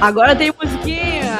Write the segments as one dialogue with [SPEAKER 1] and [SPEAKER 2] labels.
[SPEAKER 1] Agora tem musiquinha.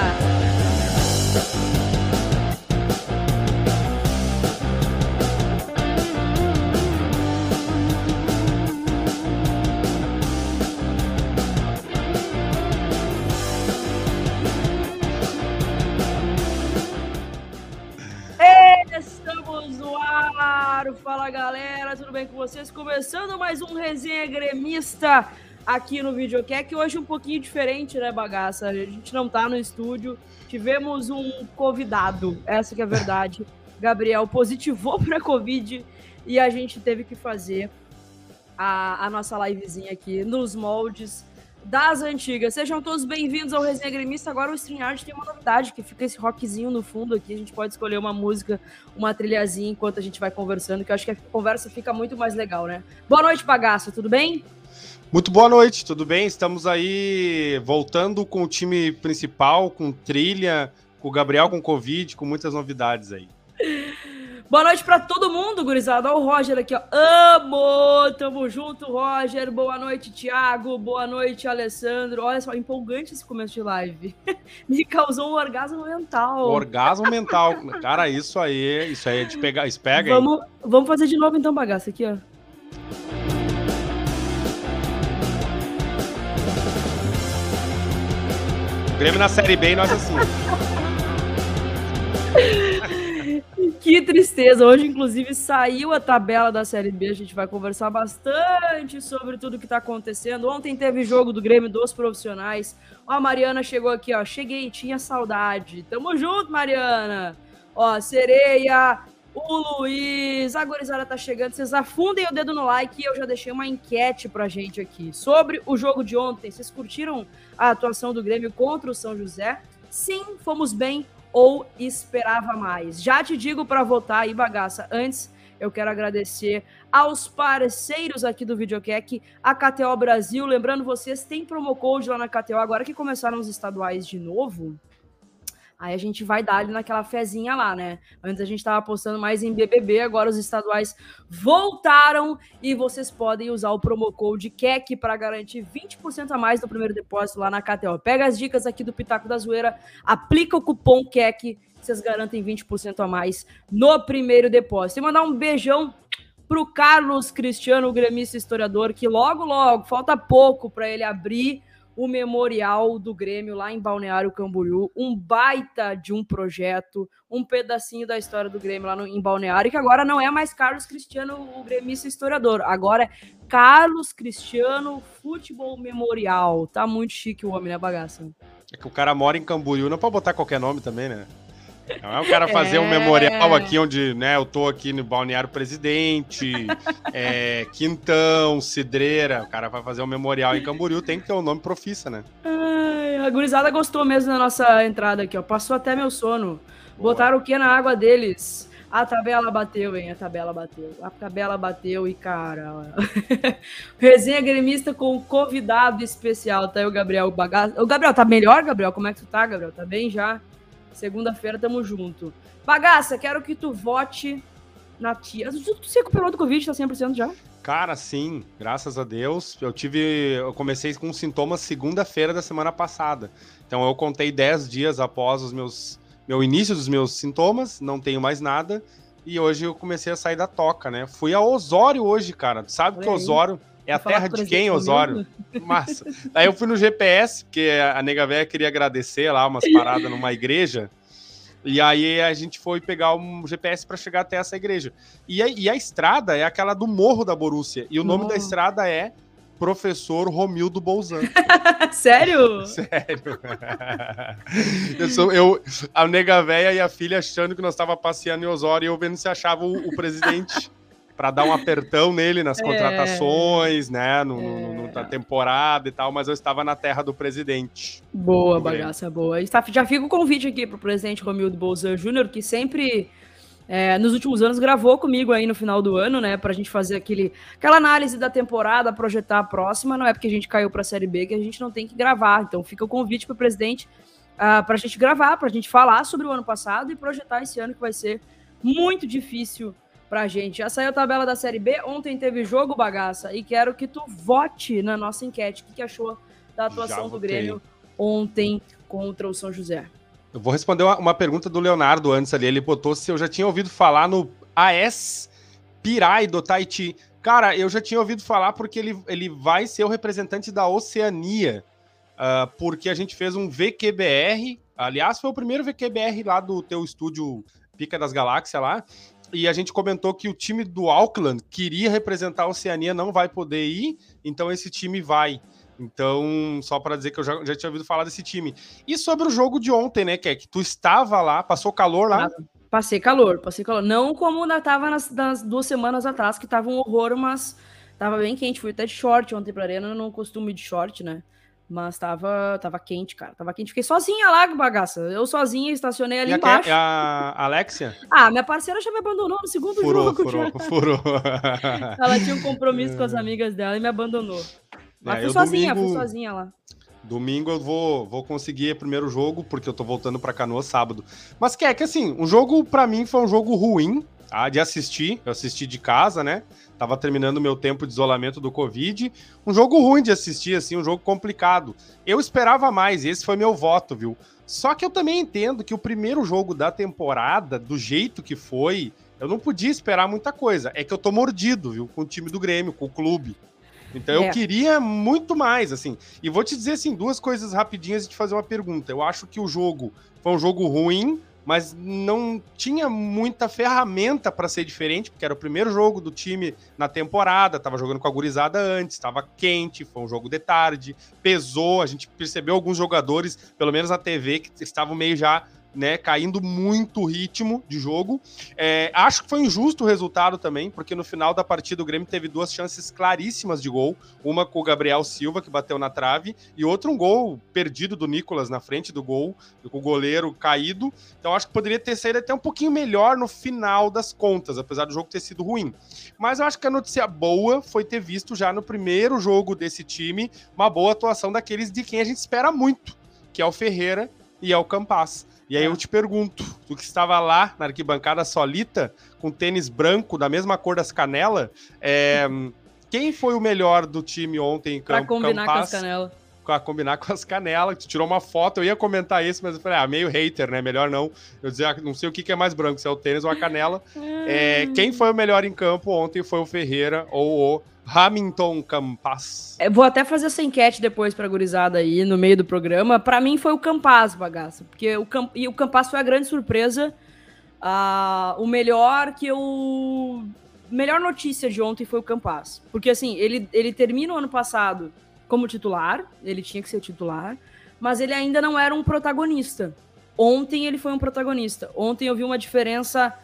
[SPEAKER 1] Estamos no ar! Fala galera, tudo bem com vocês? Começando mais um Resenha Gremista aqui no videocast, que hoje é um pouquinho diferente, né, bagaça? A gente não tá no estúdio, tivemos um convidado, essa que é a verdade. Gabriel positivou para Covid e a gente teve que fazer a, a nossa livezinha aqui nos moldes das antigas. Sejam todos bem-vindos ao Resenha Gremista. Agora o StreamYard tem uma novidade, que fica esse rockzinho no fundo aqui. A gente pode escolher uma música, uma trilhazinha enquanto a gente vai conversando, que eu acho que a conversa fica muito mais legal, né? Boa noite, bagaço, tudo bem?
[SPEAKER 2] Muito boa noite, tudo bem? Estamos aí voltando com o time principal, com trilha, com o Gabriel com Covid, com muitas novidades aí.
[SPEAKER 1] Boa noite para todo mundo, gurizada. Olha o Roger aqui, ó. Amo! Tamo junto, Roger. Boa noite, Thiago. Boa noite, Alessandro. Olha só, empolgante esse começo de live. Me causou um orgasmo mental.
[SPEAKER 2] Orgasmo mental. Cara, isso aí, isso aí é de pegar. Isso pega
[SPEAKER 1] vamos, vamos fazer de novo então, bagaça aqui, ó.
[SPEAKER 2] Grêmio na Série B e nós assim.
[SPEAKER 1] Que tristeza. Hoje, inclusive, saiu a tabela da Série B. A gente vai conversar bastante sobre tudo que está acontecendo. Ontem teve jogo do Grêmio dos profissionais. Ó, a Mariana chegou aqui, ó. Cheguei, tinha saudade. Tamo junto, Mariana. Ó, Sereia, o Luiz, a gorizada tá chegando. Vocês afundem o dedo no like eu já deixei uma enquete pra gente aqui sobre o jogo de ontem. Vocês curtiram a atuação do Grêmio contra o São José? Sim, fomos bem ou esperava mais? Já te digo para votar aí, bagaça. Antes, eu quero agradecer aos parceiros aqui do Videocast, a KTO Brasil. Lembrando vocês, tem promo code lá na KTO agora que começaram os estaduais de novo. Aí a gente vai dar ali naquela fezinha lá, né? Antes a gente estava apostando mais em BBB, agora os estaduais voltaram e vocês podem usar o promo code KEC para garantir 20% a mais do primeiro depósito lá na KTO. Pega as dicas aqui do Pitaco da Zoeira, aplica o cupom KEC, vocês garantem 20% a mais no primeiro depósito. E mandar um beijão pro Carlos Cristiano, o gremista historiador, que logo, logo, falta pouco para ele abrir o memorial do Grêmio lá em Balneário Camboriú, um baita de um projeto, um pedacinho da história do Grêmio lá no, em Balneário, que agora não é mais Carlos Cristiano, o gremista historiador, agora é Carlos Cristiano Futebol Memorial. Tá muito chique o homem, né, bagaça?
[SPEAKER 2] É que o cara mora em Camboriú, não pode botar qualquer nome também, né? Não é o cara fazer é... um memorial aqui onde, né, eu tô aqui no Balneário Presidente, é, Quintão, Cidreira. O cara vai fazer um memorial em Camboriú, tem que ter o um nome profissa, né?
[SPEAKER 1] Ai, a gurizada gostou mesmo da nossa entrada aqui, ó. Passou até meu sono. Boa. Botaram o que na água deles? A tabela bateu, hein? A tabela bateu. A tabela bateu e, cara. Resenha gremista com convidado especial. Tá aí o Gabriel Bagaço. O Gabriel, tá melhor, Gabriel? Como é que tu tá, Gabriel? Tá bem já? Segunda-feira tamo junto. Bagaça, quero que tu vote na tia. Tu, se recuperou do Covid, tá 100% já?
[SPEAKER 2] Cara, sim, graças a Deus. Eu tive. Eu comecei com sintomas segunda-feira da semana passada. Então eu contei 10 dias após os meus. Meu início dos meus sintomas, não tenho mais nada. E hoje eu comecei a sair da toca, né? Fui a Osório hoje, cara. Tu sabe Olha que Osório é a terra de quem, Osório? Massa. Aí eu fui no GPS, porque a nega velha queria agradecer lá umas paradas numa igreja. E aí a gente foi pegar um GPS para chegar até essa igreja. E a, e a, estrada é aquela do Morro da Borússia. E o nome da estrada é Professor Romildo Bolzan.
[SPEAKER 1] Sério?
[SPEAKER 2] Sério. eu sou, eu, a nega véia e a filha achando que nós estava passeando em Osório e eu vendo se achava o, o presidente para dar um apertão nele nas é. contratações, né, no, é. no, na temporada e tal, mas eu estava na terra do presidente.
[SPEAKER 1] Boa, bagaça, boa. Está, já fica o convite aqui para o presidente Romildo Bolzan Júnior, que sempre é, nos últimos anos gravou comigo aí no final do ano, né, para a gente fazer aquele, aquela análise da temporada, projetar a próxima. Não é porque a gente caiu para a Série B que a gente não tem que gravar. Então fica o convite para o presidente uh, para a gente gravar, para a gente falar sobre o ano passado e projetar esse ano que vai ser muito difícil pra gente. Já saiu a tabela da Série B, ontem teve jogo bagaça e quero que tu vote na nossa enquete. O que, que achou da atuação do Grêmio ontem contra o São José.
[SPEAKER 2] Eu vou responder uma, uma pergunta do Leonardo antes ali. Ele botou se eu já tinha ouvido falar no AS Pirai do Tahiti. Cara, eu já tinha ouvido falar porque ele, ele vai ser o representante da Oceania. Uh, porque a gente fez um VQBR. Aliás, foi o primeiro VQBR lá do teu estúdio Pica das Galáxias lá. E a gente comentou que o time do Auckland queria representar a Oceania, não vai poder ir, então esse time vai. Então, só para dizer que eu já, já, tinha ouvido falar desse time. E sobre o jogo de ontem, né, que tu estava lá, passou calor lá?
[SPEAKER 1] Passei calor, passei calor. Não como estava nas, nas, duas semanas atrás, que tava um horror, mas tava bem quente. Fui até de short ontem pra arena, não costumo de short, né? Mas tava, tava quente, cara. Tava quente. Fiquei sozinha lá, bagaça. Eu sozinha, estacionei ali e embaixo.
[SPEAKER 2] A, a Alexia?
[SPEAKER 1] Ah, minha parceira já me abandonou no segundo
[SPEAKER 2] furou,
[SPEAKER 1] jogo.
[SPEAKER 2] Furou, já. furou.
[SPEAKER 1] Ela tinha um compromisso com as amigas dela e me abandonou. Mas é, fui sozinha, domingo, fui sozinha lá.
[SPEAKER 2] Domingo eu vou, vou conseguir o primeiro jogo, porque eu tô voltando pra Canoa sábado. Mas que é que assim, um jogo para mim foi um jogo ruim tá, de assistir. Eu assisti de casa, né? Tava terminando o meu tempo de isolamento do Covid. Um jogo ruim de assistir, assim, um jogo complicado. Eu esperava mais, esse foi meu voto, viu? Só que eu também entendo que o primeiro jogo da temporada, do jeito que foi, eu não podia esperar muita coisa. É que eu tô mordido, viu? Com o time do Grêmio, com o clube. Então é. eu queria muito mais, assim. E vou te dizer, assim, duas coisas rapidinhas de te fazer uma pergunta. Eu acho que o jogo foi um jogo ruim, mas não tinha muita ferramenta para ser diferente, porque era o primeiro jogo do time na temporada, tava jogando com a gurizada antes, estava quente, foi um jogo de tarde, pesou, a gente percebeu alguns jogadores, pelo menos na TV, que estavam meio já né, caindo muito o ritmo de jogo. É, acho que foi injusto o resultado também, porque no final da partida o Grêmio teve duas chances claríssimas de gol, uma com o Gabriel Silva, que bateu na trave, e outra um gol perdido do Nicolas na frente do gol, com o goleiro caído. Então acho que poderia ter saído até um pouquinho melhor no final das contas, apesar do jogo ter sido ruim. Mas eu acho que a notícia boa foi ter visto já no primeiro jogo desse time uma boa atuação daqueles de quem a gente espera muito, que é o Ferreira e é o Campas. E aí eu te pergunto, tu que estava lá na arquibancada solita, com tênis branco da mesma cor das canelas, é, quem foi o melhor do time ontem em campo?
[SPEAKER 1] Pra combinar Campas, com as canelas.
[SPEAKER 2] Pra combinar com as canelas, tu tirou uma foto, eu ia comentar isso, mas eu falei, ah, meio hater, né? Melhor não. Eu dizer, ah, não sei o que, que é mais branco, se é o tênis ou a canela. é, quem foi o melhor em campo ontem foi o Ferreira ou o Hamilton Campas.
[SPEAKER 1] Eu vou até fazer essa enquete depois pra gurizada aí no meio do programa. Para mim foi o Campas, bagaça. Porque o, Camp... e o Campas foi a grande surpresa. Uh, o melhor que eu. Melhor notícia de ontem foi o Campas. Porque assim, ele, ele termina o ano passado como titular, ele tinha que ser titular, mas ele ainda não era um protagonista. Ontem ele foi um protagonista. Ontem eu vi uma diferença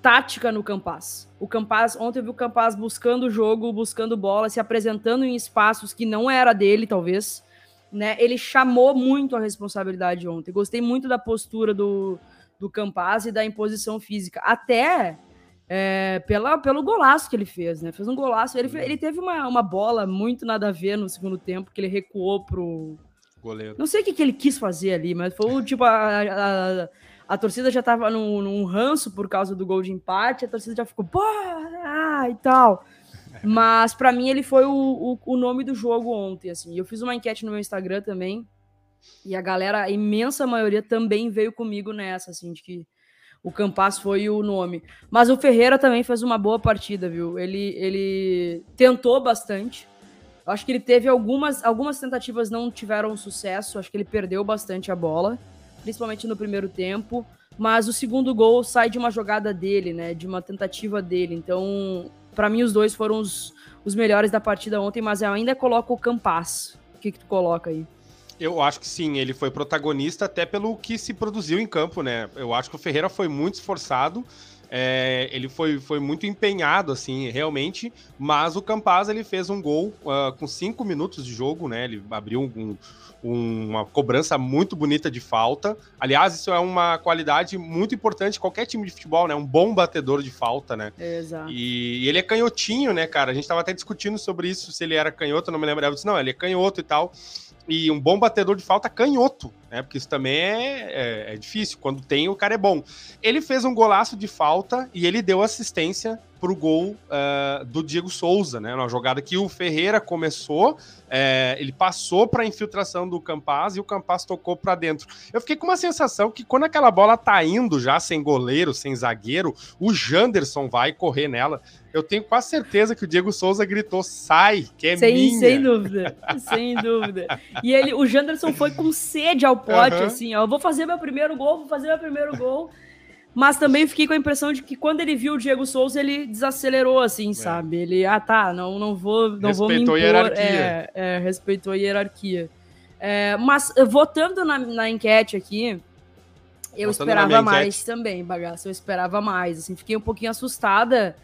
[SPEAKER 1] tática no Campas. O Campas, ontem eu vi o Campas buscando o jogo, buscando bola, se apresentando em espaços que não era dele, talvez. Né? Ele chamou muito a responsabilidade ontem. Gostei muito da postura do, do Campas e da imposição física. Até é, pela, pelo golaço que ele fez, né? Fez um golaço. Ele, ele teve uma, uma bola muito nada a ver no segundo tempo, que ele recuou pro.
[SPEAKER 2] Goleiro.
[SPEAKER 1] Não sei o que, que ele quis fazer ali, mas foi tipo a, a a torcida já tava num, num, ranço por causa do gol de empate, a torcida já ficou, pô, ah, e tal. Mas para mim ele foi o, o, o, nome do jogo ontem, assim. Eu fiz uma enquete no meu Instagram também, e a galera, a imensa maioria também veio comigo nessa, assim, de que o Campas foi o nome. Mas o Ferreira também fez uma boa partida, viu? Ele, ele tentou bastante. Acho que ele teve algumas, algumas tentativas não tiveram sucesso, acho que ele perdeu bastante a bola principalmente no primeiro tempo. Mas o segundo gol sai de uma jogada dele, né? De uma tentativa dele. Então, para mim, os dois foram os, os melhores da partida ontem, mas eu ainda coloco o Campas. O que, que tu coloca aí?
[SPEAKER 2] Eu acho que sim, ele foi protagonista até pelo que se produziu em campo, né? Eu acho que o Ferreira foi muito esforçado. É, ele foi, foi muito empenhado, assim, realmente, mas o Campaz ele fez um gol uh, com cinco minutos de jogo, né? Ele abriu um, um, uma cobrança muito bonita de falta. Aliás, isso é uma qualidade muito importante qualquer time de futebol, né? Um bom batedor de falta, né?
[SPEAKER 1] Exato.
[SPEAKER 2] E, e ele é canhotinho, né, cara? A gente tava até discutindo sobre isso, se ele era canhoto, não me lembro. Eu disse, não, ele é canhoto e tal. E um bom batedor de falta canhoto. Né? Porque isso também é, é, é, difícil. Quando tem, o cara é bom. Ele fez um golaço de falta e ele deu assistência para o gol uh, do Diego Souza, né? Uma jogada que o Ferreira começou, é, ele passou para a infiltração do Campaz e o Campaz tocou para dentro. Eu fiquei com uma sensação que quando aquela bola tá indo já sem goleiro, sem zagueiro, o Janderson vai correr nela. Eu tenho quase certeza que o Diego Souza gritou: sai, que é
[SPEAKER 1] sem,
[SPEAKER 2] minha.
[SPEAKER 1] Sem dúvida, sem dúvida. E ele, o Janderson foi com sede ao pote, uhum. assim, ó. Vou fazer meu primeiro gol, vou fazer meu primeiro gol. Mas também fiquei com a impressão de que quando ele viu o Diego Souza, ele desacelerou, assim, é. sabe? Ele, ah, tá, não, não vou, não vou me impor.
[SPEAKER 2] a hierarquia.
[SPEAKER 1] É, é, respeitou a hierarquia. É, mas votando na, na enquete aqui, eu Votando esperava mais enquete. também, bagaço. Eu esperava mais, assim, fiquei um pouquinho assustada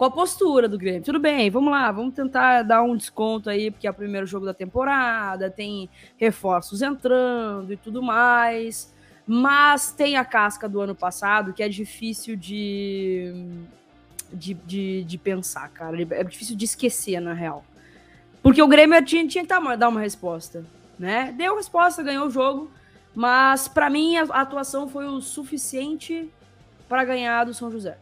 [SPEAKER 1] com a postura do Grêmio. Tudo bem, vamos lá, vamos tentar dar um desconto aí, porque é o primeiro jogo da temporada, tem reforços entrando e tudo mais. Mas tem a casca do ano passado que é difícil de, de, de, de pensar, cara. É difícil de esquecer, na real. Porque o Grêmio tinha, tinha que dar uma resposta, né? Deu resposta, ganhou o jogo, mas para mim a, atuação foi o suficiente para ganhar do São José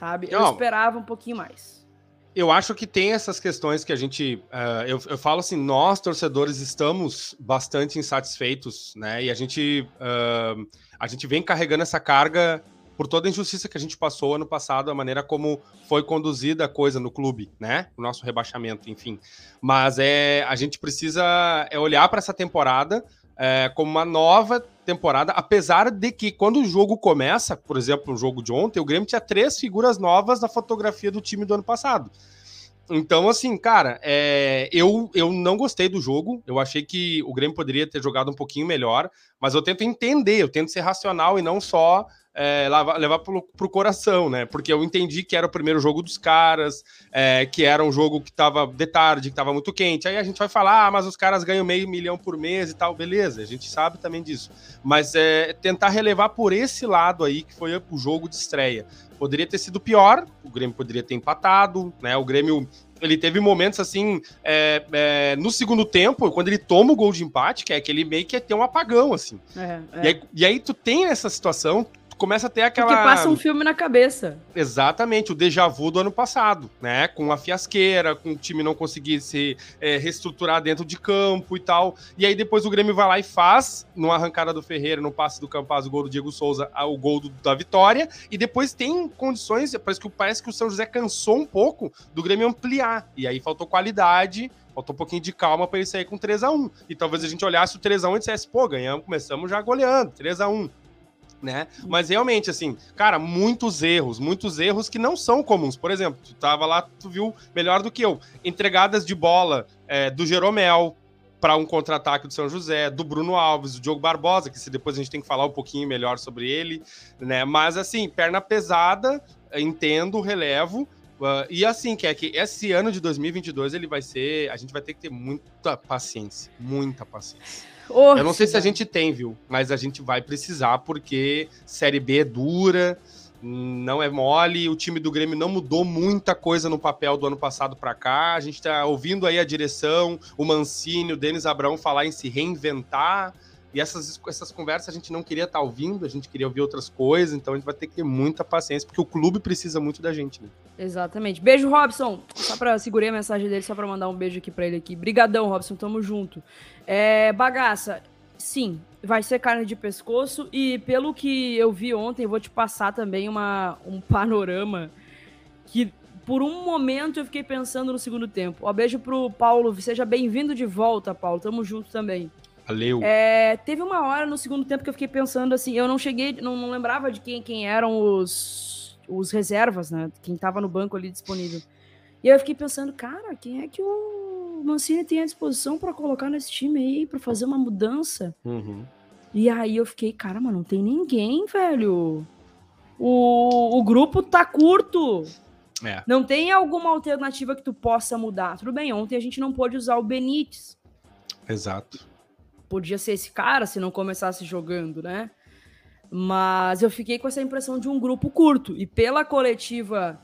[SPEAKER 1] sabe? Eu Não, esperava um pouquinho mais.
[SPEAKER 2] Eu acho que tem essas questões que a gente. Uh, eu, eu falo assim, nós, torcedores, estamos bastante insatisfeitos, né? E a gente, uh, a gente vem carregando essa carga por toda a injustiça que a gente passou ano passado, a maneira como foi conduzida a coisa no clube, né? O nosso rebaixamento, enfim. Mas é, a gente precisa é olhar para essa temporada é, como uma nova temporada, apesar de que quando o jogo começa, por exemplo, o jogo de ontem, o Grêmio tinha três figuras novas na fotografia do time do ano passado. Então, assim, cara, é, eu, eu não gostei do jogo. Eu achei que o Grêmio poderia ter jogado um pouquinho melhor, mas eu tento entender, eu tento ser racional e não só é, levar, pro, pro coração, né? Porque eu entendi que era o primeiro jogo dos caras, é, que era um jogo que tava de tarde, que tava muito quente. Aí a gente vai falar, ah, mas os caras ganham meio milhão por mês e tal, beleza, a gente sabe também disso. Mas é tentar relevar por esse lado aí, que foi o jogo de estreia. Poderia ter sido pior, o Grêmio poderia ter empatado, né? O Grêmio ele teve momentos assim, é, é, no segundo tempo, quando ele toma o gol de empate, que é aquele meio que é ter um apagão, assim. É, é. E, aí, e, aí, tu tem essa situação, começa a ter aquela. Porque
[SPEAKER 1] passa um filme na cabeça.
[SPEAKER 2] Exatamente, o déjà vu do ano passado, né? Com a fiasqueira, com o time não conseguir se é, reestruturar dentro de campo e tal. E aí depois o Grêmio vai lá e faz, numa arrancada do Ferreira, no passe do Campaz, o gol do Diego Souza, o gol do, da vitória. E depois tem condições, parece que, parece que o São José cansou um pouco do Grêmio ampliar. E aí faltou qualidade Faltou um pouquinho de calma para ele sair com 3 a 1 E talvez a gente olhasse o 3 a 1 e dissesse, pô, ganhamos, começamos já goleando, 3 a 1 né? Mas realmente, assim, cara, muitos erros, muitos erros que não são comuns. Por exemplo, tu tava lá, tu viu melhor do que eu. Entregadas de bola é, do Jeromel para um contra-ataque do São José, do Bruno Alves, do Diogo Barbosa, que se depois a gente tem que falar um pouquinho melhor sobre ele, né? Mas assim, perna pesada, entendo, relevo. Uh, e assim, que é que esse ano de 2022 ele vai ser. A gente vai ter que ter muita paciência. Muita paciência. Oh, eu não sei se a gente tem, viu? Mas a gente vai precisar, porque Série B é dura, não é mole. O time do Grêmio não mudou muita coisa no papel do ano passado para cá. A gente tá ouvindo aí a direção, o Mancini, o Denis Abrão falar em se reinventar. E essas, essas conversas a gente não queria estar tá ouvindo, a gente queria ouvir outras coisas, então a gente vai ter que ter muita paciência, porque o clube precisa muito da gente, né?
[SPEAKER 1] Exatamente. Beijo, Robson. Só para segurei a mensagem dele, só para mandar um beijo aqui para ele aqui. Brigadão, Robson, tamo junto. É, bagaça, sim, vai ser carne de pescoço e pelo que eu vi ontem, vou te passar também uma, um panorama que por um momento eu fiquei pensando no segundo tempo. Ó, beijo pro Paulo, seja bem-vindo de volta, Paulo. Tamo junto também.
[SPEAKER 2] Valeu.
[SPEAKER 1] É, teve uma hora no segundo tempo que eu fiquei pensando assim, eu não cheguei, não, não lembrava de quem, quem eram os, os reservas, né? Quem tava no banco ali disponível. E aí eu fiquei pensando, cara, quem é que o Mancini tem à disposição para colocar nesse time aí, para fazer uma mudança?
[SPEAKER 2] Uhum.
[SPEAKER 1] E aí eu fiquei, cara, mas não tem ninguém, velho. O, o grupo tá curto.
[SPEAKER 2] É.
[SPEAKER 1] Não tem alguma alternativa que tu possa mudar. Tudo bem, ontem a gente não pôde usar o Benítez.
[SPEAKER 2] Exato
[SPEAKER 1] podia ser esse cara se não começasse jogando, né? Mas eu fiquei com essa impressão de um grupo curto. E pela coletiva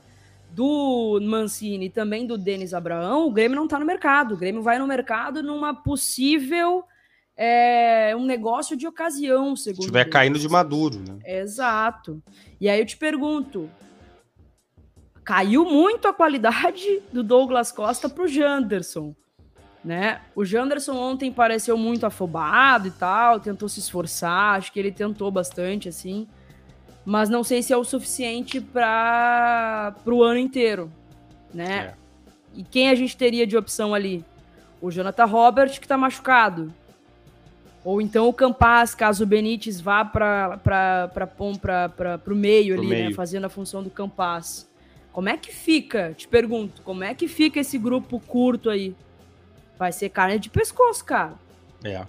[SPEAKER 1] do Mancini e também do Denis Abraão, o Grêmio não tá no mercado. O Grêmio vai no mercado numa possível é um negócio de ocasião, segundo. Se
[SPEAKER 2] estiver caindo de maduro, né?
[SPEAKER 1] Exato. E aí eu te pergunto: caiu muito a qualidade do Douglas Costa pro Janderson. Né? O Janderson ontem pareceu muito afobado e tal, tentou se esforçar, acho que ele tentou bastante, assim, mas não sei se é o suficiente para o ano inteiro, né? É. E quem a gente teria de opção ali? O Jonathan Robert, que está machucado. Ou então o Campas, caso o Benítez vá para o meio ali, né? meio. né? Fazendo a função do Campas. Como é que fica? Te pergunto, como é que fica esse grupo curto aí? Vai ser carne de pescoço, cara.
[SPEAKER 2] É.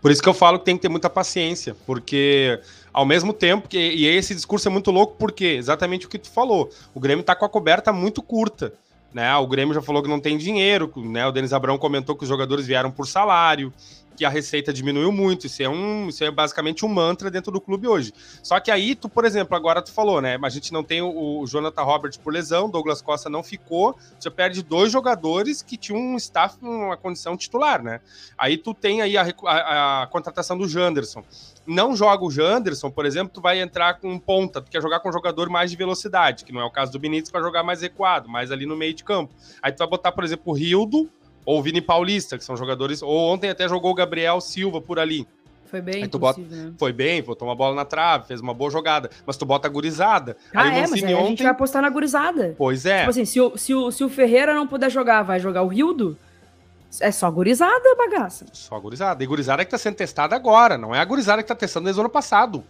[SPEAKER 2] Por isso que eu falo que tem que ter muita paciência, porque ao mesmo tempo que e esse discurso é muito louco porque exatamente o que tu falou, o Grêmio tá com a coberta muito curta, né? O Grêmio já falou que não tem dinheiro, né? O Denis Abrão comentou que os jogadores vieram por salário que a receita diminuiu muito. Isso é um, isso é basicamente um mantra dentro do clube hoje. Só que aí tu, por exemplo, agora tu falou, né? A gente não tem o, o Jonathan Roberts por lesão, Douglas Costa não ficou. Você perde dois jogadores que tinham um staff uma condição titular, né? Aí tu tem aí a, a, a contratação do Janderson não joga o Janderson, por exemplo, tu vai entrar com um ponta, tu quer jogar com um jogador mais de velocidade, que não é o caso do Benítez, para jogar mais recuado, mais ali no meio de campo. Aí tu vai botar, por exemplo, o Rildo ou o Vini Paulista, que são jogadores. Ou ontem até jogou o Gabriel Silva por ali.
[SPEAKER 1] Foi bem,
[SPEAKER 2] bota, né? Foi bem, botou uma bola na trave, fez uma boa jogada. Mas tu bota a gurizada.
[SPEAKER 1] Ah, aí é, mas aí ontem... a gente vai apostar na gurizada.
[SPEAKER 2] Pois é.
[SPEAKER 1] Tipo assim, se o, se, o, se o Ferreira não puder jogar, vai jogar o Rildo? É só gurizada, bagaça.
[SPEAKER 2] Só gurizada. E gurizada que tá sendo testada agora, não é a gurizada que tá testando desde o ano passado.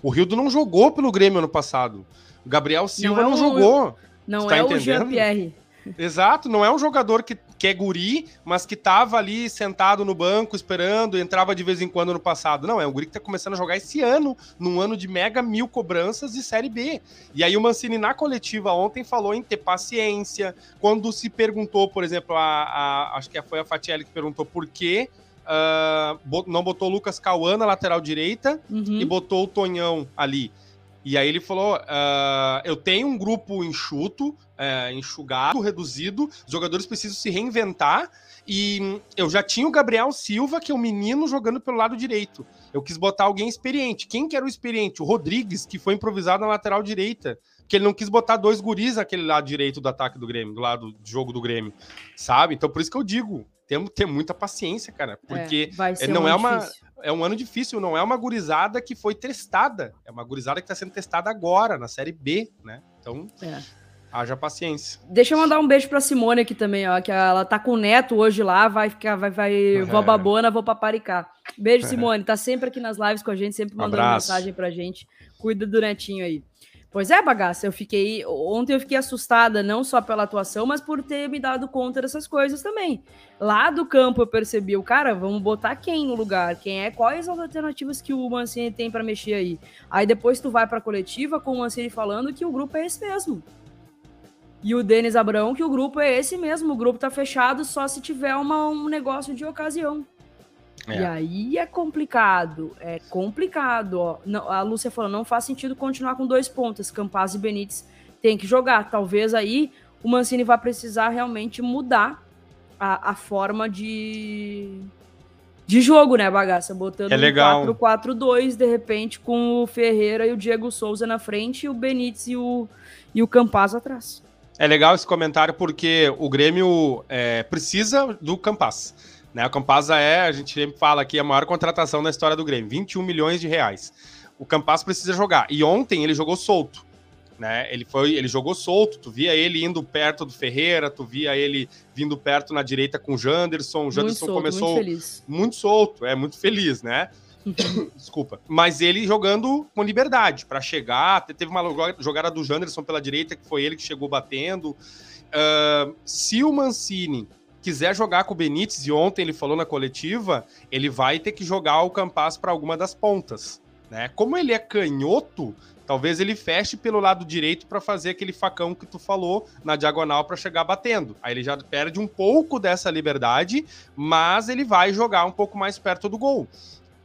[SPEAKER 2] O Rildo não jogou pelo Grêmio ano passado. O Gabriel Silva não, é não jogou.
[SPEAKER 1] Não tá é entendendo? o Jean-Pierre.
[SPEAKER 2] Exato, não é um jogador que, que é guri, mas que tava ali sentado no banco esperando, entrava de vez em quando no passado. Não, é um guri que tá começando a jogar esse ano, num ano de mega mil cobranças de Série B. E aí o Mancini na coletiva ontem falou em ter paciência. Quando se perguntou, por exemplo, a, a acho que foi a Fatielli que perguntou por quê uh, não botou o Lucas Cauã na lateral direita uhum. e botou o Tonhão ali. E aí ele falou: uh, eu tenho um grupo enxuto, é, enxugado, reduzido, os jogadores precisam se reinventar. E eu já tinha o Gabriel Silva, que é um menino jogando pelo lado direito. Eu quis botar alguém experiente. Quem que era o experiente? O Rodrigues, que foi improvisado na lateral direita. Porque ele não quis botar dois guris naquele lado direito do ataque do Grêmio, do lado do jogo do Grêmio. Sabe? Então por isso que eu digo, temos que ter muita paciência, cara. Porque é, não um é uma. Difícil. É um ano difícil, não é uma gurizada que foi testada. É uma gurizada que está sendo testada agora, na Série B, né? Então. É. Haja paciência.
[SPEAKER 1] Deixa eu mandar um beijo pra Simone aqui também, ó. Que ela tá com o neto hoje lá, vai ficar, vai, vai, é. vou babona, vou paparicar. Beijo, Simone. Tá sempre aqui nas lives com a gente, sempre mandando mensagem pra gente. Cuida do netinho aí. Pois é, bagaça, eu fiquei. Ontem eu fiquei assustada, não só pela atuação, mas por ter me dado conta dessas coisas também. Lá do campo eu percebi, o cara, vamos botar quem no lugar? Quem é? Quais as alternativas que o Mancini tem para mexer aí? Aí depois tu vai pra coletiva com o Mancini falando que o grupo é esse mesmo. E o Denis Abrão, que o grupo é esse mesmo, o grupo tá fechado só se tiver uma, um negócio de ocasião. É. E aí é complicado, é complicado. Ó. Não, a Lúcia falou, não faz sentido continuar com dois pontos, Campaz e Benítez tem que jogar. Talvez aí o Mancini vai precisar realmente mudar a, a forma de, de jogo, né, bagaça? Botando
[SPEAKER 2] é legal.
[SPEAKER 1] um 4-4-2, de repente, com o Ferreira e o Diego Souza na frente e o Benítez e o, e o Campaz atrás.
[SPEAKER 2] É legal esse comentário porque o Grêmio é, precisa do Campaz. Né? O Campaz é, a gente sempre fala aqui, a maior contratação da história do Grêmio, 21 milhões de reais. O Campaz precisa jogar. E ontem ele jogou solto. Né? Ele foi, ele jogou solto, tu via ele indo perto do Ferreira, tu via ele vindo perto na direita com o Janderson. O Janderson solto, começou muito, muito, solto, é muito feliz, né? Desculpa. Mas ele jogando com liberdade para chegar. Teve uma jogada do Janderson pela direita, que foi ele que chegou batendo. Uh, se o Mancini quiser jogar com o Benítez, e ontem ele falou na coletiva, ele vai ter que jogar o Campas para alguma das pontas. Né? Como ele é canhoto, talvez ele feche pelo lado direito para fazer aquele facão que tu falou na diagonal para chegar batendo. Aí ele já perde um pouco dessa liberdade, mas ele vai jogar um pouco mais perto do gol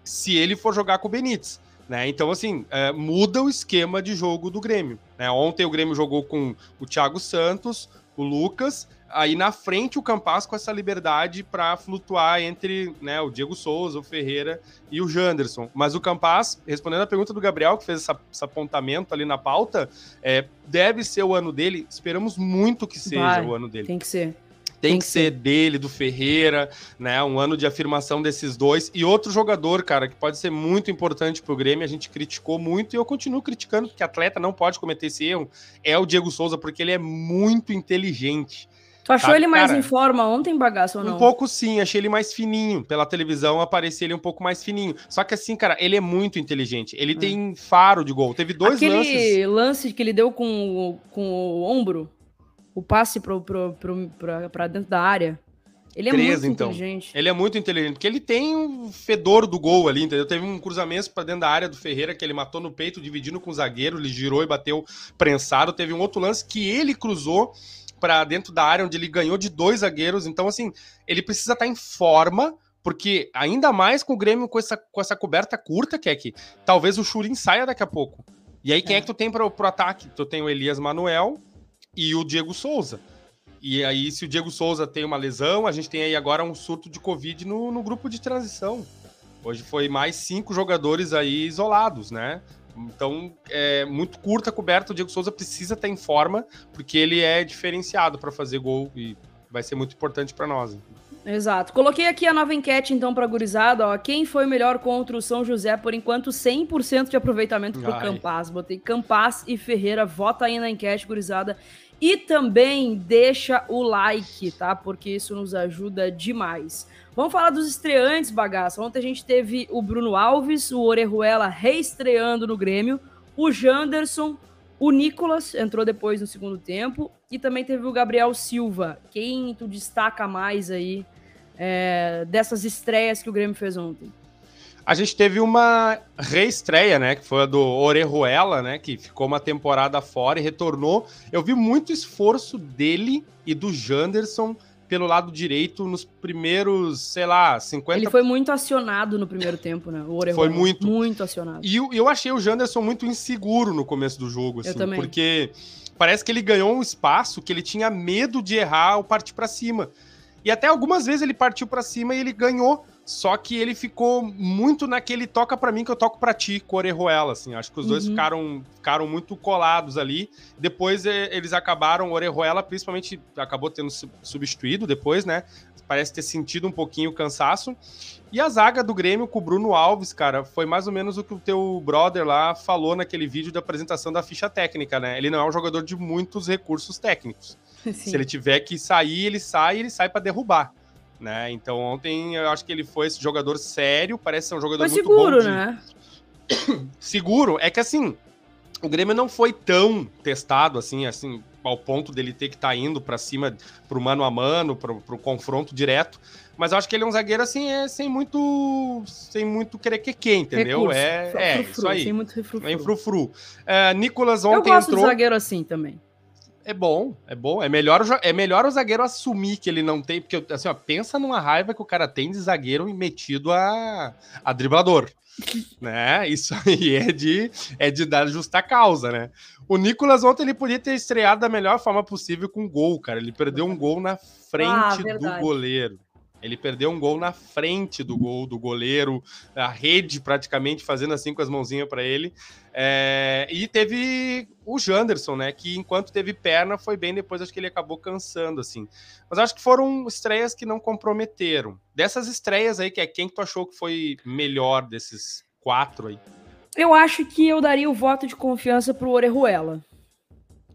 [SPEAKER 2] se ele for jogar com o Benítez. Né? Então, assim, é, muda o esquema de jogo do Grêmio. Né? Ontem o Grêmio jogou com o Thiago Santos, o Lucas, aí na frente o Campas com essa liberdade para flutuar entre né, o Diego Souza, o Ferreira e o Janderson. Mas o Campas, respondendo a pergunta do Gabriel, que fez essa, esse apontamento ali na pauta, é, deve ser o ano dele. Esperamos muito que seja Vai, o ano dele.
[SPEAKER 1] Tem que ser.
[SPEAKER 2] Tem, que, ser, dele, do Ferreira, né? Um ano de afirmação desses dois. E outro jogador, cara, que pode ser muito importante pro Grêmio, a gente criticou muito e eu continuo criticando, porque atleta não pode cometer esse erro, é o Diego Souza, porque ele é muito inteligente.
[SPEAKER 1] Tu achou ele mais cara, em forma ontem, bagaço ou não?
[SPEAKER 2] Um pouco sim, achei ele mais fininho. Pela televisão aparecia ele um pouco mais fininho. Só que assim, cara, ele é muito inteligente. Ele é. tem faro de gol. Teve dois
[SPEAKER 1] Aquele
[SPEAKER 2] lances.
[SPEAKER 1] Aquele lance que ele deu com, com o ombro, o passe pra dentro da área. Ele é 13, muito então. inteligente.
[SPEAKER 2] Ele é muito inteligente, porque ele tem o um fedor do gol ali, entendeu? Teve um cruzamento para dentro da área do Ferreira que ele matou no peito, dividindo com o zagueiro, ele girou e bateu prensado. Teve um outro lance que ele cruzou para dentro da área, onde ele ganhou de dois zagueiros. Então, assim, ele precisa estar tá em forma, porque ainda mais com o Grêmio com essa, com essa coberta curta, que é que talvez o Churin saia daqui a pouco. E aí, quem é, é que tu tem para o ataque? Tu tem o Elias Manuel e o Diego Souza. E aí, se o Diego Souza tem uma lesão, a gente tem aí agora um surto de Covid no, no grupo de transição. Hoje foi mais cinco jogadores aí isolados, né? Então, é muito curta a coberta. O Diego Souza precisa estar em forma, porque ele é diferenciado para fazer gol e vai ser muito importante para nós.
[SPEAKER 1] Exato. Coloquei aqui a nova enquete, então, para gurizada. Ó. Quem foi melhor contra o São José? Por enquanto, 100% de aproveitamento para o Campaz. Botei Campaz e Ferreira. Vota aí na enquete, gurizada. E também deixa o like, tá? Porque isso nos ajuda demais. Vamos falar dos estreantes, bagaça. Ontem a gente teve o Bruno Alves, o Orejuela reestreando no Grêmio, o Janderson, o Nicolas entrou depois no segundo tempo e também teve o Gabriel Silva. Quem tu destaca mais aí é, dessas estreias que o Grêmio fez ontem?
[SPEAKER 2] A gente teve uma reestreia, né? Que foi a do Orejuela, né? Que ficou uma temporada fora e retornou. Eu vi muito esforço dele e do Janderson pelo lado direito nos primeiros, sei lá, 50...
[SPEAKER 1] Ele foi muito acionado no primeiro tempo, né? O Orejuela.
[SPEAKER 2] Foi muito.
[SPEAKER 1] Muito acionado.
[SPEAKER 2] E eu, eu achei o Janderson muito inseguro no começo do jogo, assim.
[SPEAKER 1] Eu também.
[SPEAKER 2] Porque parece que ele ganhou um espaço que ele tinha medo de errar ao partir para cima. E até algumas vezes ele partiu para cima e ele ganhou só que ele ficou muito naquele toca para mim que eu toco para ti, Orejuela, assim. Acho que os dois uhum. ficaram, ficaram muito colados ali. Depois eles acabaram, Orejuela principalmente acabou tendo substituído depois, né? Parece ter sentido um pouquinho o cansaço. E a zaga do Grêmio com o Bruno Alves, cara, foi mais ou menos o que o teu brother lá falou naquele vídeo da apresentação da ficha técnica, né? Ele não é um jogador de muitos recursos técnicos. Sim. Se ele tiver que sair, ele sai, ele sai para derrubar. Né? Então ontem eu acho que ele foi esse jogador sério, parece ser um jogador foi muito seguro, bom. De... né? seguro, é que assim, o Grêmio não foi tão testado assim, assim, ao ponto dele ter que estar tá indo para cima pro mano a mano, pro, pro confronto direto. Mas eu acho que ele é um zagueiro assim, é sem muito sem muito querer que quem, entendeu? Recurso. É, é frufru, isso aí. Sem muito refrufru. É frufru. É, Nicolas ontem
[SPEAKER 1] eu gosto
[SPEAKER 2] entrou.
[SPEAKER 1] De zagueiro assim também.
[SPEAKER 2] É bom, é bom. É melhor, é melhor o zagueiro assumir que ele não tem, porque assim, ó, pensa numa raiva que o cara tem de zagueiro metido a, a driblador. né? Isso aí é de, é de dar justa causa, né? O Nicolas ontem ele podia ter estreado da melhor forma possível com gol, cara. Ele perdeu um gol na frente ah, do goleiro. Ele perdeu um gol na frente do gol do goleiro, a rede praticamente fazendo assim com as mãozinhas para ele. É, e teve o Janderson, né? Que enquanto teve perna foi bem, depois acho que ele acabou cansando, assim. Mas acho que foram estreias que não comprometeram. Dessas estreias aí, que é quem que tu achou que foi melhor desses quatro aí?
[SPEAKER 1] Eu acho que eu daria o voto de confiança pro Orejuela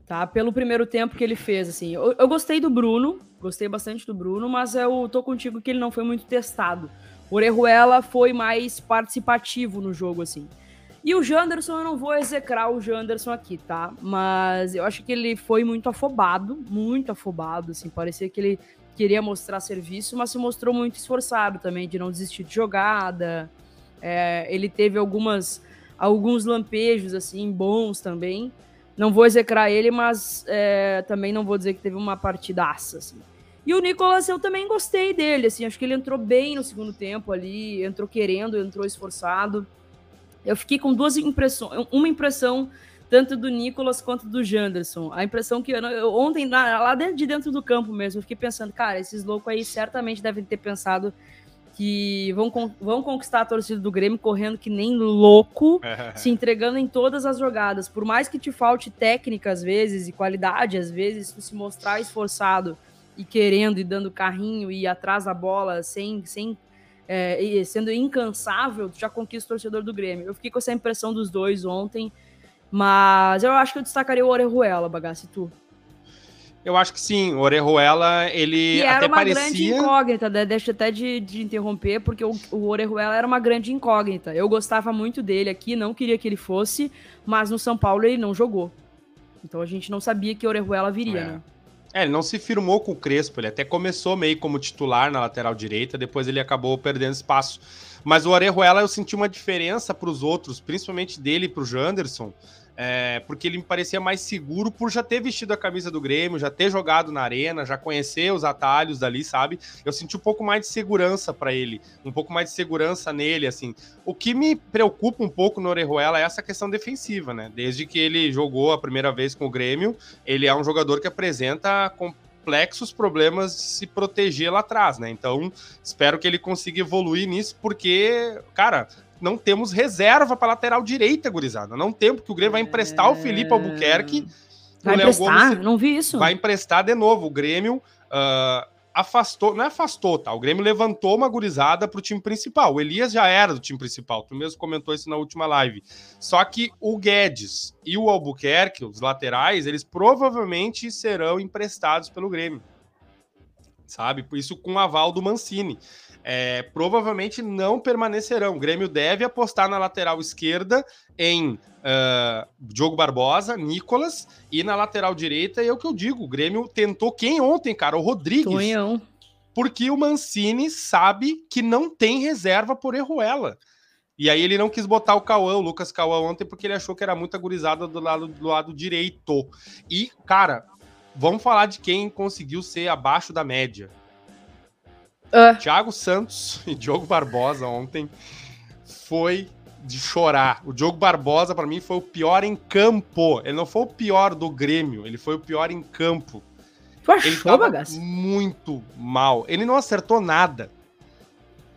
[SPEAKER 1] tá? Pelo primeiro tempo que ele fez, assim. Eu, eu, gostei do Bruno, gostei bastante do Bruno, mas eu tô contigo que ele não foi muito testado. O Orejuela foi mais participativo no jogo, assim. E o Janderson, eu não vou execrar o Janderson aqui, tá? Mas eu acho que ele foi muito afobado, muito afobado, assim. Parecia que ele queria mostrar serviço, mas se mostrou muito esforçado também, de não desistir de jogada. É, ele teve algumas alguns lampejos, assim, bons também. Não vou execrar ele, mas é, também não vou dizer que teve uma partidaça, assim. E o Nicolas, eu também gostei dele, assim, acho que ele entrou bem no segundo tempo ali, entrou querendo, entrou esforçado. Eu fiquei com duas impressões, uma impressão tanto do Nicolas quanto do Janderson. A impressão que eu, eu, ontem, lá de dentro do campo mesmo, eu fiquei pensando, cara, esses loucos aí certamente devem ter pensado que vão, vão conquistar a torcida do Grêmio correndo que nem louco, se entregando em todas as jogadas. Por mais que te falte técnica às vezes e qualidade às vezes, tu se mostrar esforçado e querendo e dando carrinho e ir atrás da bola sem, sem é, sendo incansável, tu já conquista o torcedor do Grêmio. Eu fiquei com essa impressão dos dois ontem, mas eu acho que eu destacaria o Orejuela, bagaço, tu.
[SPEAKER 2] Eu acho que sim, o Orejuela, ele
[SPEAKER 1] e
[SPEAKER 2] até
[SPEAKER 1] era uma
[SPEAKER 2] parecia...
[SPEAKER 1] grande incógnita, né? deixa até de, de interromper, porque o, o Orejuela era uma grande incógnita. Eu gostava muito dele aqui, não queria que ele fosse, mas no São Paulo ele não jogou. Então a gente não sabia que o Orejuela viria, é. né?
[SPEAKER 2] É, ele não se firmou com o Crespo, ele até começou meio como titular na lateral direita, depois ele acabou perdendo espaço. Mas o Orejuela eu senti uma diferença para os outros, principalmente dele e para o Janderson, é, porque ele me parecia mais seguro por já ter vestido a camisa do Grêmio, já ter jogado na arena, já conhecer os atalhos dali, sabe? Eu senti um pouco mais de segurança para ele, um pouco mais de segurança nele, assim. O que me preocupa um pouco no Orejuela é essa questão defensiva, né? Desde que ele jogou a primeira vez com o Grêmio, ele é um jogador que apresenta complexos problemas de se proteger lá atrás, né? Então, espero que ele consiga evoluir nisso, porque, cara, não temos reserva para lateral direita, gurizada. Não temos, porque o Grêmio vai emprestar o Felipe Albuquerque.
[SPEAKER 1] Vai emprestar? Gomes não vi isso.
[SPEAKER 2] Vai emprestar de novo. O Grêmio uh, afastou, não é afastou, tá? O Grêmio levantou uma gurizada para o time principal. O Elias já era do time principal, tu mesmo comentou isso na última live. Só que o Guedes e o Albuquerque, os laterais, eles provavelmente serão emprestados pelo Grêmio. Sabe? Isso com aval do Mancini é, provavelmente não permanecerão. O Grêmio deve apostar na lateral esquerda em uh, Diogo Barbosa, Nicolas, e na lateral direita, é o que eu digo, o Grêmio tentou quem ontem, cara? O Rodrigues.
[SPEAKER 1] Tonhão.
[SPEAKER 2] Porque o Mancini sabe que não tem reserva por Erruela. E aí ele não quis botar o Cauã, o Lucas Cauã ontem, porque ele achou que era muito agorizada do lado, do lado direito. E, cara, vamos falar de quem conseguiu ser abaixo da média. Uh. Thiago Santos e Diogo Barbosa ontem foi de chorar. O Diogo Barbosa, para mim, foi o pior em campo. Ele não foi o pior do Grêmio, ele foi o pior em campo.
[SPEAKER 1] Tu achou,
[SPEAKER 2] ele tava muito mal. Ele não acertou nada.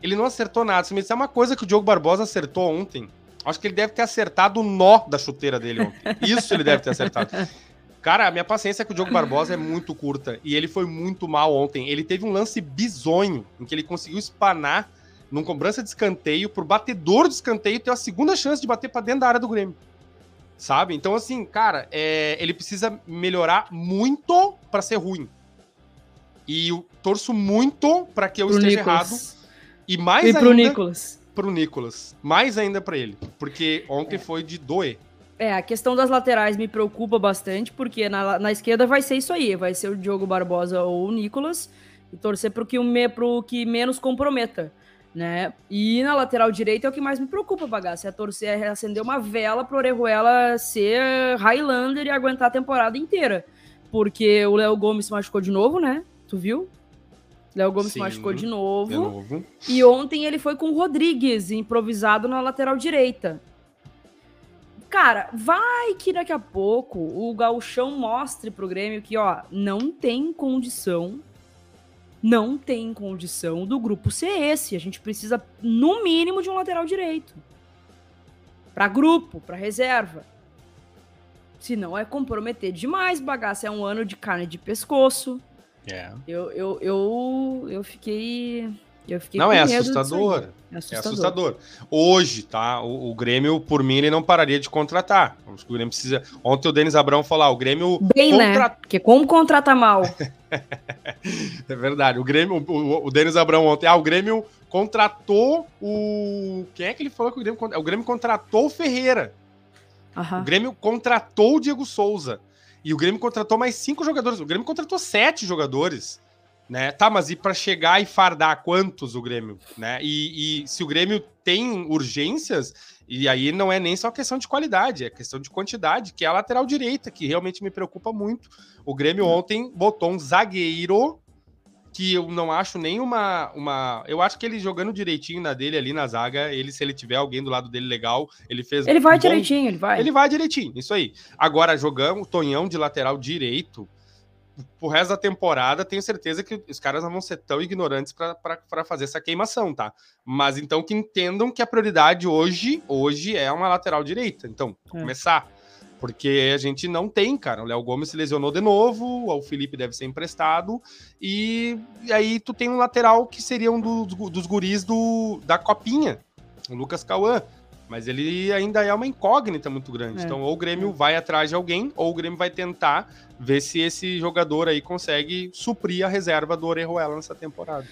[SPEAKER 2] Ele não acertou nada. Se me disser uma coisa que o Diogo Barbosa acertou ontem, acho que ele deve ter acertado o nó da chuteira dele ontem. Isso ele deve ter acertado. Cara, a minha paciência com o Diogo Barbosa é muito curta. E ele foi muito mal ontem. Ele teve um lance bizonho em que ele conseguiu espanar num cobrança de escanteio pro batedor de escanteio ter a segunda chance de bater para dentro da área do Grêmio. Sabe? Então, assim, cara, é, ele precisa melhorar muito para ser ruim. E eu torço muito para que eu pro esteja Nicolas. errado. E mais e
[SPEAKER 1] ainda. Pro Nicolas.
[SPEAKER 2] Pro Nicolas. Mais ainda para ele. Porque ontem é. foi de doer.
[SPEAKER 1] É, a questão das laterais me preocupa bastante, porque na, na esquerda vai ser isso aí, vai ser o Diogo Barbosa ou o Nicolas, e torcer para que, o que menos comprometa, né? E na lateral direita é o que mais me preocupa, bagaço, é torcer, é acender uma vela pro Orejuela ser Highlander e aguentar a temporada inteira, porque o Léo Gomes se machucou de novo, né? Tu viu? Léo Gomes Sim, se machucou de novo, de novo. E ontem ele foi com o Rodrigues, improvisado na lateral direita. Cara, vai que daqui a pouco o gauchão mostre pro Grêmio que, ó, não tem condição, não tem condição do grupo ser esse. A gente precisa, no mínimo, de um lateral direito. Pra grupo, pra reserva. Senão é comprometer demais, bagaça. É um ano de carne de pescoço. É. Eu, eu, eu, eu fiquei eu fiquei
[SPEAKER 2] não, é assustador. é assustador. É assustador. Hoje, tá? O, o, Grêmio, por mim, ele não pararia de contratar. O Grêmio precisa. Ontem o Denis Abrão falou: ah, o Grêmio.
[SPEAKER 1] Bem, contra... né? Porque como contrata mal?
[SPEAKER 2] é verdade. O Grêmio, o, o Denis Abrão ontem, ah, o Grêmio contratou o. Quem é que ele falou que o Grêmio. O Grêmio contratou o Ferreira. Uhum. O Grêmio contratou o Diego Souza. E o Grêmio contratou mais cinco jogadores. O Grêmio contratou sete jogadores né? Tá, mas e para chegar e fardar quantos o Grêmio, né? E, e, se o Grêmio tem urgências, e aí não é nem só questão de qualidade, é questão de quantidade, que é a lateral direita, que realmente me preocupa muito. O Grêmio ontem botou um zagueiro que eu não acho nem uma. Eu acho que ele jogando direitinho na dele ali na zaga, ele, se ele tiver alguém do lado dele legal, ele fez.
[SPEAKER 1] Ele vai um direitinho, bom... ele vai.
[SPEAKER 2] Ele vai direitinho, isso aí. Agora, jogando o Tonhão de lateral direito, pro resto da temporada, tenho certeza que os caras não vão ser tão ignorantes para fazer essa queimação, tá? Mas então que entendam que a prioridade hoje, hoje é uma lateral direita. Então, é. começar. Porque a gente não tem, cara. O Léo Gomes se lesionou de novo, o Felipe deve ser emprestado, e, e aí tu tem um lateral que seria um dos, dos guris do, da Copinha, o Lucas Cauã. Mas ele ainda é uma incógnita muito grande. É. Então, ou o Grêmio vai atrás de alguém, ou o Grêmio vai tentar ver se esse jogador aí consegue suprir a reserva do Orejuela nessa temporada.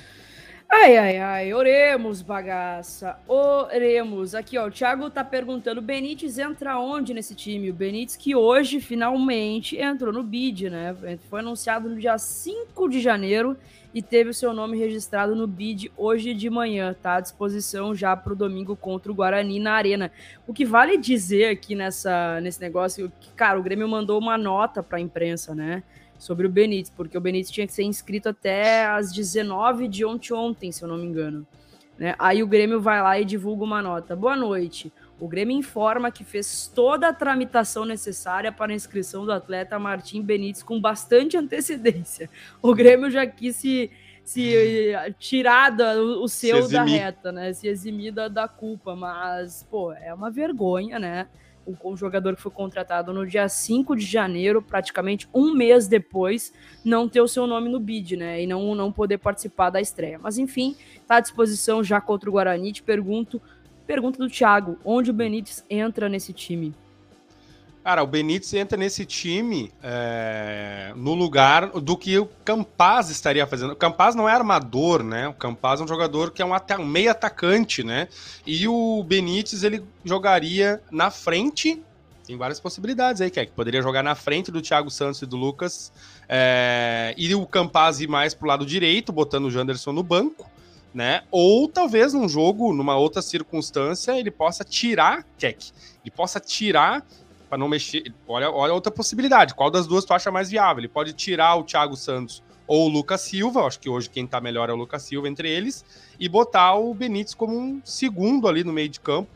[SPEAKER 1] Ai, ai, ai, oremos, bagaça, oremos. Aqui, ó, o Thiago tá perguntando, o Benítez entra onde nesse time? O Benítez que hoje, finalmente, entrou no BID, né? Foi anunciado no dia 5 de janeiro e teve o seu nome registrado no BID hoje de manhã, tá? À disposição já pro domingo contra o Guarani na Arena. O que vale dizer aqui nessa, nesse negócio, que, cara, o Grêmio mandou uma nota pra imprensa, né? sobre o Benítez, porque o Benítez tinha que ser inscrito até às 19 de ontem, ontem se eu não me engano. Né? Aí o Grêmio vai lá e divulga uma nota. Boa noite. O Grêmio informa que fez toda a tramitação necessária para a inscrição do atleta Martim Benítez com bastante antecedência. O Grêmio já quis se, se tirar da, o seu da reta, né? Se eximir da, da culpa, mas, pô, é uma vergonha, né? um jogador que foi contratado no dia 5 de janeiro, praticamente um mês depois, não ter o seu nome no bid, né? E não, não poder participar da estreia. Mas enfim, tá à disposição já contra o Guarani. Te pergunto, pergunta do Thiago, onde o Benítez entra nesse time?
[SPEAKER 2] Cara, o Benítez entra nesse time é, no lugar do que o Campaz estaria fazendo. O Campaz não é armador, né? O Campaz é um jogador que é um, meio atacante, né? E o Benítez ele jogaria na frente. Tem várias possibilidades aí, que é que poderia jogar na frente do Thiago Santos e do Lucas. É, e o Campaz ir mais pro lado direito, botando o Janderson no banco. Né? Ou talvez num jogo, numa outra circunstância, ele possa tirar, Keck, ele possa tirar para não mexer. Olha, olha outra possibilidade. Qual das duas tu acha mais viável? Ele pode tirar o Thiago Santos ou o Lucas Silva, acho que hoje quem tá melhor é o Lucas Silva entre eles, e botar o Benítez como um segundo ali no meio de campo,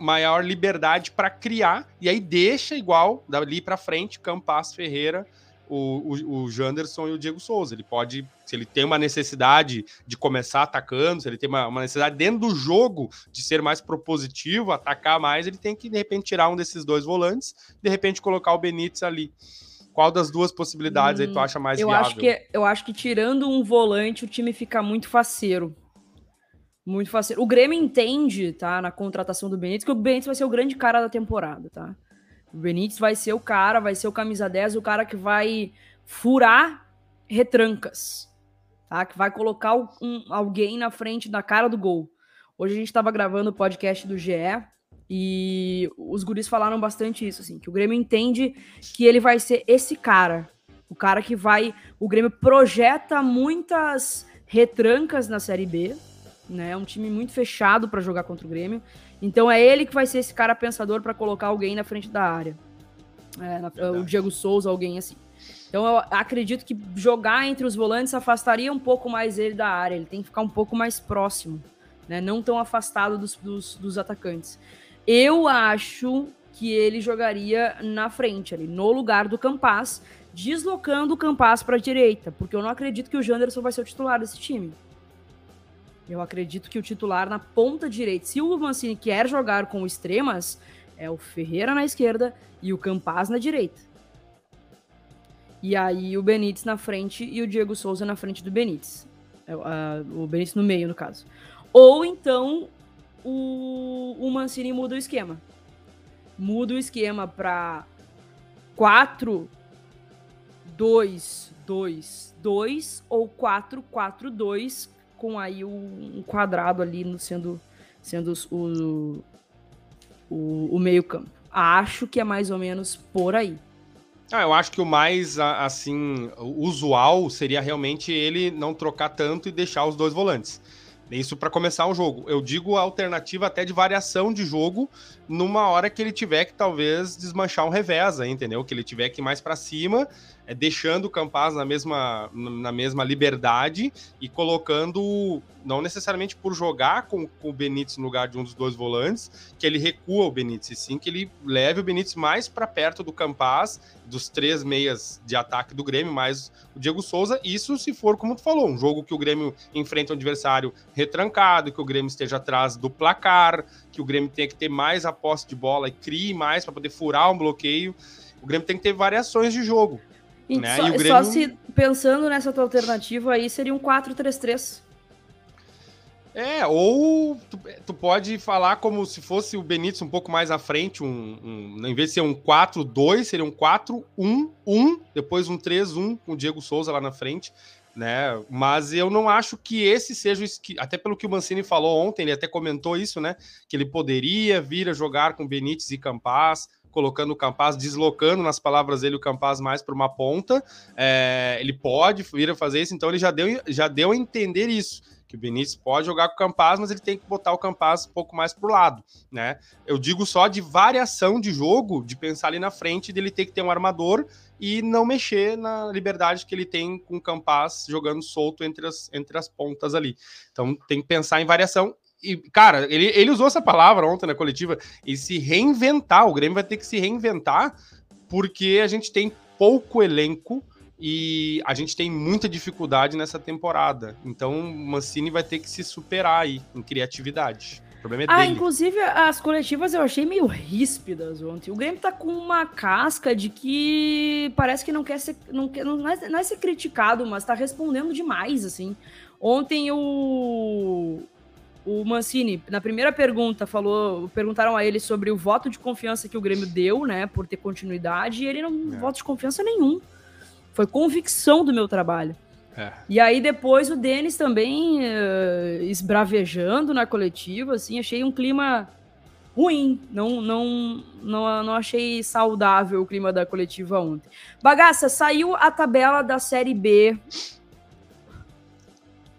[SPEAKER 2] maior liberdade para criar, e aí deixa igual dali para frente Campas Ferreira o, o, o Janderson e o Diego Souza. Ele pode, se ele tem uma necessidade de começar atacando, se ele tem uma, uma, necessidade dentro do jogo de ser mais propositivo, atacar mais, ele tem que, de repente, tirar um desses dois volantes, de repente colocar o Benítez ali. Qual das duas possibilidades hum, aí tu hum, acha mais
[SPEAKER 1] eu
[SPEAKER 2] viável?
[SPEAKER 1] Acho que, eu acho que tirando um volante, o time fica muito faceiro. Muito faceiro. O Grêmio entende, tá, na contratação do Benítez, que o Benítez vai ser o grande cara da temporada, tá? O Benítez vai ser o cara, vai ser o camisa 10, o cara que vai furar retrancas, tá? Que vai colocar um, alguém na frente da cara do gol. Hoje a gente estava gravando o podcast do GE e os guris falaram bastante isso, assim, que o Grêmio entende que ele vai ser esse cara, o cara que vai, o Grêmio projeta muitas retrancas na Série B, né? É um time muito fechado para jogar contra o Grêmio. Então é ele que vai ser esse cara pensador para colocar alguém na frente da área. É, na, o Diego Souza, alguém assim. Então eu acredito que jogar entre os volantes afastaria um pouco mais ele da área. Ele tem que ficar um pouco mais próximo, né? Não tão afastado dos, dos, dos atacantes. Eu acho que ele jogaria na frente, ali, no lugar do Campas, deslocando o Campas para a direita, porque eu não acredito que o Janderson vai ser o titular desse time. Eu acredito que o titular na ponta direita, se o Mancini quer jogar com extremas, é o Ferreira na esquerda e o Campaz na direita. E aí o Benítez na frente e o Diego Souza na frente do Benítez. Uh, o Benítez no meio, no caso. Ou então o, o Mancini muda o esquema. Muda o esquema para 4 2 2 2 ou 4 4 2 com aí um quadrado ali sendo, sendo o, o, o meio campo. Acho que é mais ou menos por aí.
[SPEAKER 2] Ah, eu acho que o mais, assim, usual seria realmente ele não trocar tanto e deixar os dois volantes. Isso para começar o jogo. Eu digo a alternativa até de variação de jogo numa hora que ele tiver que talvez desmanchar um revés, entendeu? Que ele tiver que ir mais para cima, é, deixando o Campaz na mesma, na mesma liberdade e colocando, não necessariamente por jogar com, com o Benítez no lugar de um dos dois volantes, que ele recua o Benítez, e sim que ele leve o Benítez mais para perto do Campaz, dos três meias de ataque do Grêmio, mais o Diego Souza. Isso se for, como tu falou, um jogo que o Grêmio enfrenta um adversário retrancado, que o Grêmio esteja atrás do placar, que o Grêmio tenha que ter mais a posse de bola e crie mais para poder furar um bloqueio. O Grêmio tem que ter variações de jogo.
[SPEAKER 1] E né? só, e Grêmio... só se pensando nessa tua alternativa aí, seria um 4-3-3.
[SPEAKER 2] É, ou tu, tu, pode falar como se fosse o Benítez um pouco mais à frente, um, um, em vez de ser um 4-2, seria um 4-1-1, depois um 3-1 com o Diego Souza lá na frente né? Mas eu não acho que esse seja o até pelo que o Mancini falou ontem, ele até comentou isso, né? Que ele poderia vir a jogar com Benítez e Campaz, colocando o Campaz, deslocando nas palavras dele o Campaz mais para uma ponta. É, ele pode vir a fazer isso, então ele já deu, já deu a entender isso que o Benítez pode jogar com o Campaz, mas ele tem que botar o Campaz um pouco mais pro lado, né? Eu digo só de variação de jogo, de pensar ali na frente, dele ter que ter um armador e não mexer na liberdade que ele tem com o Campaz jogando solto entre as, entre as pontas ali. Então tem que pensar em variação. E, cara, ele, ele usou essa palavra ontem na coletiva, e se reinventar. O Grêmio vai ter que se reinventar, porque a gente tem pouco elenco e a gente tem muita dificuldade nessa temporada. Então o Mancini vai ter que se superar aí em criatividade. O problema é
[SPEAKER 1] ah,
[SPEAKER 2] dele.
[SPEAKER 1] inclusive as coletivas eu achei meio ríspidas ontem. O Grêmio tá com uma casca de que parece que não quer ser. Não, quer, não, é, não é ser criticado, mas tá respondendo demais, assim. Ontem o. O Mancini, na primeira pergunta, falou, perguntaram a ele sobre o voto de confiança que o Grêmio deu, né, por ter continuidade, e ele não é. voto de confiança nenhum. Foi convicção do meu trabalho. É. E aí depois o Denis também uh, esbravejando na coletiva, assim, achei um clima ruim. Não, não, não, não achei saudável o clima da coletiva ontem. Bagaça, saiu a tabela da Série B.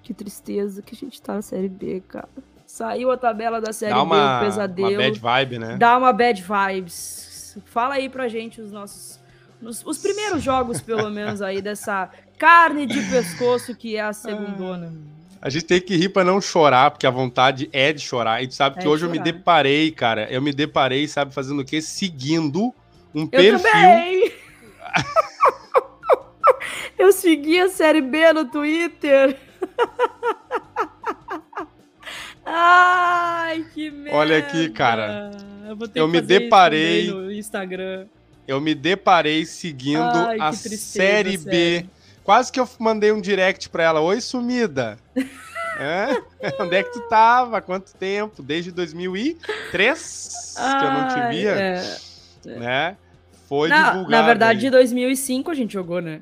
[SPEAKER 1] Que tristeza que a gente tá na Série B, cara. Saiu a tabela da Série
[SPEAKER 2] Dá uma,
[SPEAKER 1] B, o pesadelo.
[SPEAKER 2] Uma bad vibe, né?
[SPEAKER 1] Dá uma bad vibes. Fala aí pra gente os nossos nos, os primeiros jogos, pelo menos, aí, dessa carne de pescoço que é a segundona.
[SPEAKER 2] A gente tem que rir para não chorar, porque a vontade é de chorar. E tu sabe é que hoje chorar. eu me deparei, cara. Eu me deparei, sabe, fazendo o quê? Seguindo um eu perfil. Também.
[SPEAKER 1] eu segui a série B no Twitter. Ai, que merda.
[SPEAKER 2] Olha aqui, cara. Eu, eu me deparei
[SPEAKER 1] no Instagram
[SPEAKER 2] eu me deparei seguindo Ai, a tristeza, Série B. Sério. Quase que eu mandei um direct pra ela. Oi, sumida. é? Onde é que tu tava? Quanto tempo? Desde 2003 Ai, que eu não te via. É, é. Né? Foi
[SPEAKER 1] na,
[SPEAKER 2] divulgado.
[SPEAKER 1] Na verdade, em 2005 a gente jogou, né?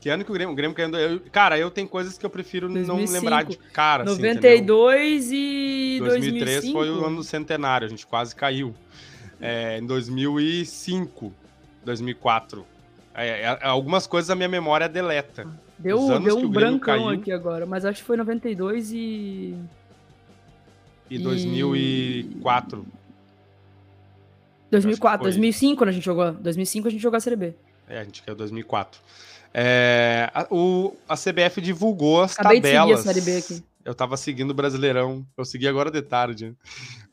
[SPEAKER 2] Que ano que o Grêmio, o Grêmio caiu? Eu, cara, eu tenho coisas que eu prefiro 2005, não lembrar de cara.
[SPEAKER 1] 92 assim, e
[SPEAKER 2] 2003 2005. foi o ano do centenário, a gente quase caiu é, em 2005, 2004. É, é, algumas coisas a minha memória deleta.
[SPEAKER 1] Deu, deu um brancão caiu, aqui agora, mas acho que foi 92
[SPEAKER 2] e. E 2004.
[SPEAKER 1] 2004, 2005 quando a gente jogou. 2005 a gente jogou a Série B.
[SPEAKER 2] É, a gente caiu 2004. É, a, o, a CBF divulgou as Acabei tabelas. De seguir a Série B aqui. Eu tava seguindo o Brasileirão. Eu segui agora de tarde.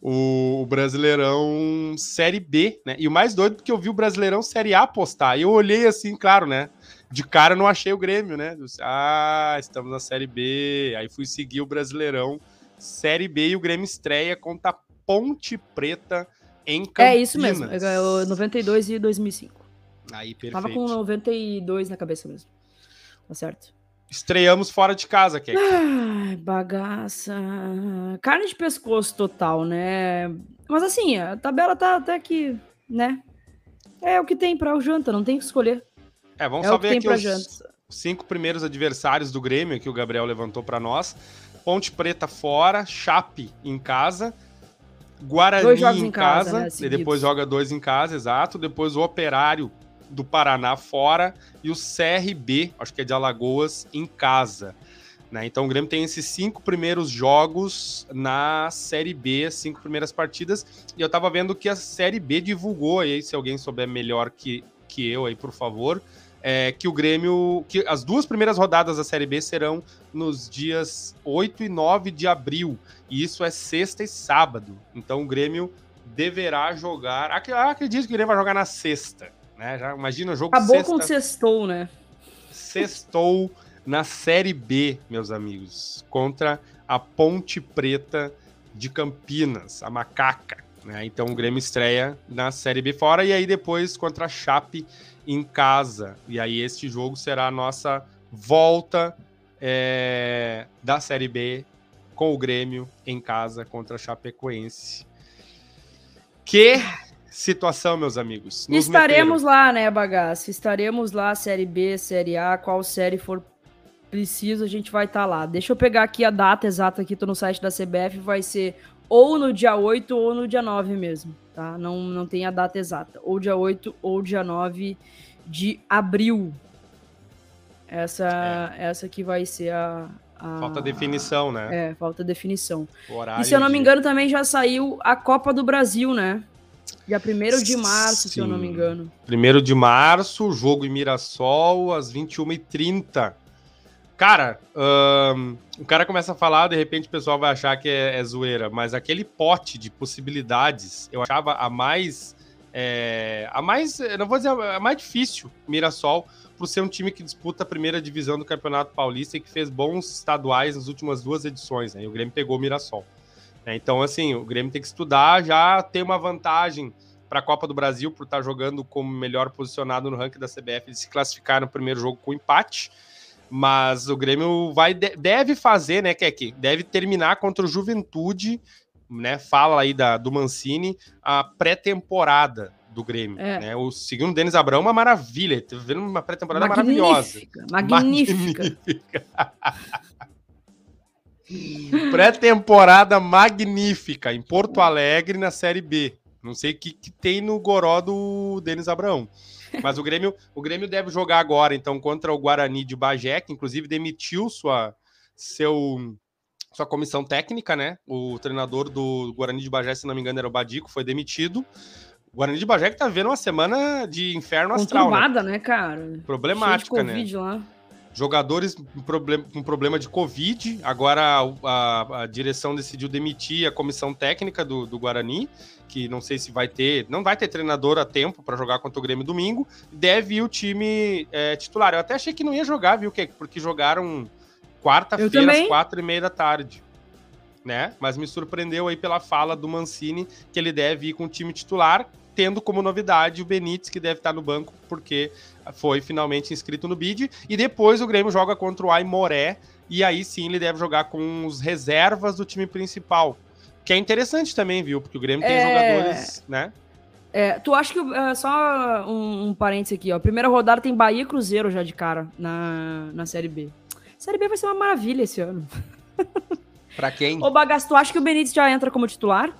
[SPEAKER 2] O, o Brasileirão Série B, né? E o mais doido é que eu vi o Brasileirão Série A postar. E eu olhei assim, claro, né? De cara eu não achei o Grêmio, né? Ah, estamos na Série B. Aí fui seguir o Brasileirão Série B e o Grêmio estreia contra a Ponte Preta em Campinas.
[SPEAKER 1] É isso mesmo. É 92 e 2005.
[SPEAKER 2] Aí, perfeito.
[SPEAKER 1] Tava com 92 na cabeça mesmo. Tá certo.
[SPEAKER 2] Estreamos fora de casa, Kek.
[SPEAKER 1] Ai, bagaça. Carne de pescoço total, né? Mas assim, a tabela tá até que, né? É o que tem para o janta, não tem que escolher.
[SPEAKER 2] É, vamos é só ver aqui os janta. cinco primeiros adversários do Grêmio que o Gabriel levantou para nós. Ponte Preta fora, Chape em casa, Guarani em, em, casa, casa né, e depois joga dois em casa, exato. Depois o Operário do Paraná fora e o CRB, acho que é de Alagoas, em casa. Né? Então o Grêmio tem esses cinco primeiros jogos na Série B, cinco primeiras partidas, e eu tava vendo que a Série B divulgou aí, se alguém souber melhor que, que eu aí, por favor, é, que o Grêmio. que as duas primeiras rodadas da Série B serão nos dias 8 e 9 de abril. E isso é sexta e sábado. Então o Grêmio deverá jogar. Acredito que o Grêmio vai jogar na sexta. Né? Já imagina o jogo
[SPEAKER 1] Acabou sexta, com sextou, né?
[SPEAKER 2] Sextou na Série B, meus amigos, contra a Ponte Preta de Campinas, a Macaca. Né? Então o Grêmio estreia na Série B fora e aí depois contra a Chape em casa. E aí este jogo será a nossa volta é, da Série B com o Grêmio em casa contra a Chapecoense. Que situação, meus amigos.
[SPEAKER 1] Nos Estaremos meteram. lá, né, bagaço? Estaremos lá, Série B, Série A, qual série for preciso, a gente vai estar tá lá. Deixa eu pegar aqui a data exata aqui, tô no site da CBF, vai ser ou no dia 8 ou no dia 9 mesmo, tá? Não, não tem a data exata. Ou dia 8 ou dia 9 de abril. Essa, é. essa que vai ser a, a,
[SPEAKER 2] Falta definição, né?
[SPEAKER 1] É, falta definição. e se eu não me engano, também já saiu a Copa do Brasil, né? Dia 1 de março, Sim. se eu não me engano.
[SPEAKER 2] 1 de março, jogo em Mirassol, às 21h30. Cara, um, o cara começa a falar, de repente o pessoal vai achar que é, é zoeira, mas aquele pote de possibilidades, eu achava a mais. É, a mais. Não vou dizer a mais difícil, Mirassol, por ser um time que disputa a primeira divisão do Campeonato Paulista e que fez bons estaduais nas últimas duas edições, né? E o Grêmio pegou o Mirassol. Né? Então, assim, o Grêmio tem que estudar, já tem uma vantagem para a Copa do Brasil por estar tá jogando como melhor posicionado no ranking da CBF de se classificar no primeiro jogo com empate. Mas o Grêmio vai deve fazer, né, Kek? Deve terminar contra o Juventude, né? Fala aí da, do Mancini, a pré-temporada do Grêmio. É. Né? O segundo Denis Abrão, uma maravilha. Teve vendo uma pré-temporada maravilhosa.
[SPEAKER 1] Magnífica. Magnífica.
[SPEAKER 2] Pré-temporada magnífica em Porto Alegre na Série B. Não sei o que, que tem no goró do Denis Abrão. Mas o Grêmio, o Grêmio deve jogar agora, então, contra o Guarani de Bagé, que inclusive demitiu sua, seu, sua comissão técnica, né? O treinador do Guarani de Bagé, se não me engano, era o Badico, foi demitido. O Guarani de Bagé que tá vendo uma semana de inferno astral.
[SPEAKER 1] Conturbada, né? né, cara?
[SPEAKER 2] Problemática, né? Lá. Jogadores com problema, com problema de Covid. Agora a, a, a, direção decidiu demitir a comissão técnica do, do Guarani que não sei se vai ter, não vai ter treinador a tempo para jogar contra o Grêmio domingo, deve ir o time é, titular. Eu até achei que não ia jogar, viu, porque jogaram quarta-feira às quatro e meia da tarde. Né? Mas me surpreendeu aí pela fala do Mancini que ele deve ir com o time titular, tendo como novidade o Benítez, que deve estar no banco, porque foi finalmente inscrito no bid. E depois o Grêmio joga contra o Aimoré, e aí sim ele deve jogar com os reservas do time principal. Que é interessante também, viu? Porque o Grêmio tem é... jogadores, né?
[SPEAKER 1] É, tu acha que. É, só um, um parênteses aqui, ó. Primeira rodada tem Bahia e Cruzeiro já de cara na, na Série B. Série B vai ser uma maravilha esse ano.
[SPEAKER 2] Pra quem?
[SPEAKER 1] Ô, Bagaço, tu acha que o Benítez já entra como titular?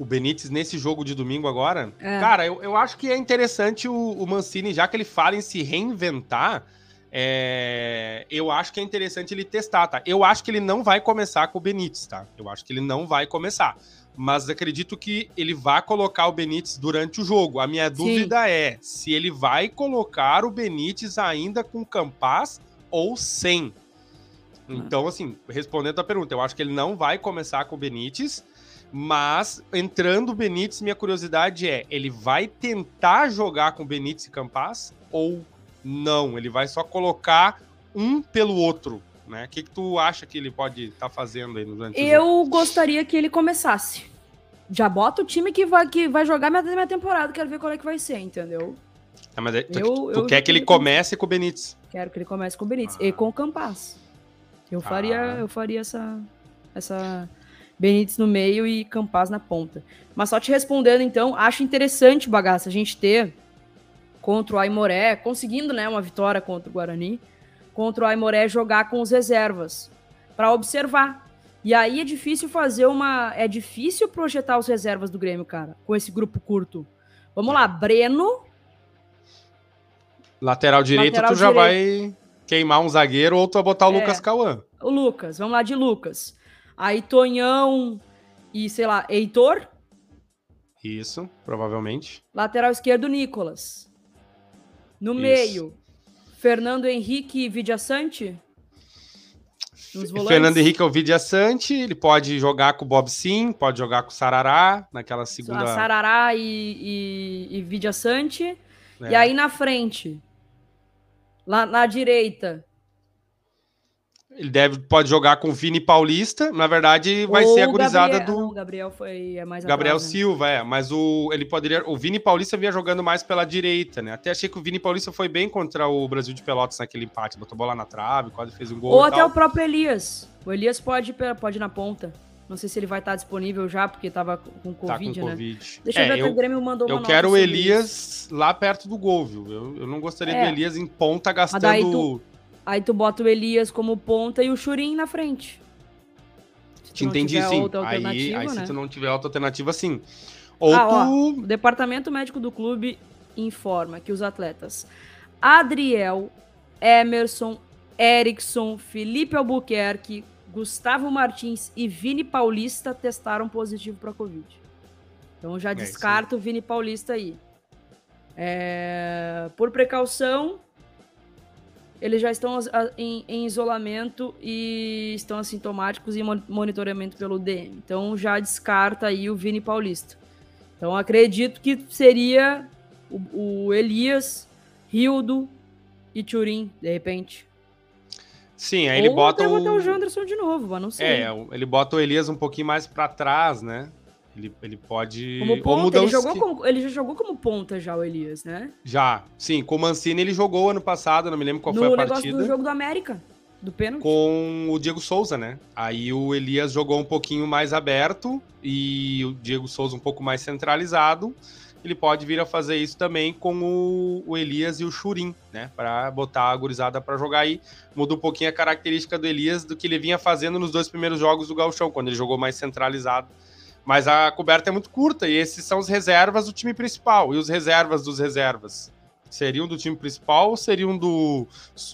[SPEAKER 2] O Benítez nesse jogo de domingo agora? É. Cara, eu, eu acho que é interessante o, o Mancini, já que ele fala em se reinventar, é, eu acho que é interessante ele testar, tá? Eu acho que ele não vai começar com o Benítez, tá? Eu acho que ele não vai começar. Mas acredito que ele vai colocar o Benítez durante o jogo. A minha dúvida Sim. é se ele vai colocar o Benítez ainda com Campas ou sem. Então, assim, respondendo a pergunta, eu acho que ele não vai começar com o Benítez, mas entrando o Benítez, minha curiosidade é: ele vai tentar jogar com Benítez e Campas ou não, ele vai só colocar um pelo outro. Né? O que, que tu acha que ele pode estar tá fazendo aí nos
[SPEAKER 1] Eu gostaria que ele começasse. Já bota o time que vai, que vai jogar minha, minha temporada, quero ver qual é que vai ser, entendeu?
[SPEAKER 2] Ah, mas é, tu, eu, tu eu quer que ele comece com o Benítez?
[SPEAKER 1] Quero que ele comece com o Benítez ah. e com o Campas. Eu faria, ah. eu faria essa, essa Benítez no meio e Campas na ponta. Mas só te respondendo, então, acho interessante, bagaça, a gente ter contra o Aimoré, conseguindo né, uma vitória contra o Guarani, contra o Aimoré jogar com os reservas, para observar. E aí é difícil fazer uma. É difícil projetar os reservas do Grêmio, cara, com esse grupo curto. Vamos lá, Breno.
[SPEAKER 2] Lateral direito, lateral tu já vai. queimar um zagueiro ou tu vai botar o é, Lucas Cauã.
[SPEAKER 1] O Lucas, vamos lá de Lucas. Aí Tonhão e, sei lá, Heitor.
[SPEAKER 2] Isso, provavelmente.
[SPEAKER 1] Lateral esquerdo, Nicolas. No Isso. meio, Fernando Henrique e Vidia Sante.
[SPEAKER 2] Fernando Henrique é o Vidia Sante, ele pode jogar com o Bob Sim, pode jogar com o Sarará, naquela segunda...
[SPEAKER 1] Sarará e, e, e Vidia Sante. É. E aí na frente, lá na direita,
[SPEAKER 2] ele deve, pode jogar com o Vini Paulista. Na verdade, vai Ou ser a gurizada
[SPEAKER 1] Gabriel,
[SPEAKER 2] do.
[SPEAKER 1] Não, Gabriel foi é mais
[SPEAKER 2] Gabriel atrás, né? Silva, é. Mas o, ele poderia. O Vini Paulista vinha jogando mais pela direita, né? Até achei que o Vini Paulista foi bem contra o Brasil de Pelotas naquele empate. Botou bola na trave, quase fez um gol.
[SPEAKER 1] Ou até tal. o próprio Elias. O Elias pode, pode ir na ponta. Não sei se ele vai estar disponível já, porque tava com Covid, tá com né? Covid.
[SPEAKER 2] Deixa é, eu ver eu, o Grêmio mandou uma Eu quero o Elias isso. lá perto do gol, viu? Eu, eu não gostaria é. do Elias em ponta gastando
[SPEAKER 1] Aí tu bota o Elias como ponta e o Churin na frente.
[SPEAKER 2] Se Entendi, sim. Aí, aí né? se tu não tiver outra alternativa, sim. Ou ah, tu...
[SPEAKER 1] ó, o departamento médico do clube informa que os atletas Adriel, Emerson, Erickson, Felipe Albuquerque, Gustavo Martins e Vini Paulista testaram positivo para Covid. Então já é descarto o Vini Paulista aí. É... Por precaução, eles já estão em, em, isolamento e estão assintomáticos e monitoramento pelo DM. Então já descarta aí o Vini Paulista. Então acredito que seria o, o Elias, Rildo e Turim, de repente.
[SPEAKER 2] Sim, aí Ou ele bota
[SPEAKER 1] o... botar o Janderson de novo, mas não sei.
[SPEAKER 2] É, ele bota o Elias um pouquinho mais para trás, né? Ele, ele pode.
[SPEAKER 1] Como ponta, ele, jogou como, ele já jogou como ponta já, o Elias, né?
[SPEAKER 2] Já, sim. Com o Mancini ele jogou ano passado, não me lembro qual no foi a partida. No negócio
[SPEAKER 1] do jogo do América, do pênalti.
[SPEAKER 2] Com o Diego Souza, né? Aí o Elias jogou um pouquinho mais aberto e o Diego Souza um pouco mais centralizado. Ele pode vir a fazer isso também com o, o Elias e o Churim, né? Para botar a gurizada para jogar aí. Muda um pouquinho a característica do Elias do que ele vinha fazendo nos dois primeiros jogos do Gauchão, quando ele jogou mais centralizado mas a coberta é muito curta e esses são os reservas do time principal. E os reservas dos reservas? Seriam do time principal ou seriam do,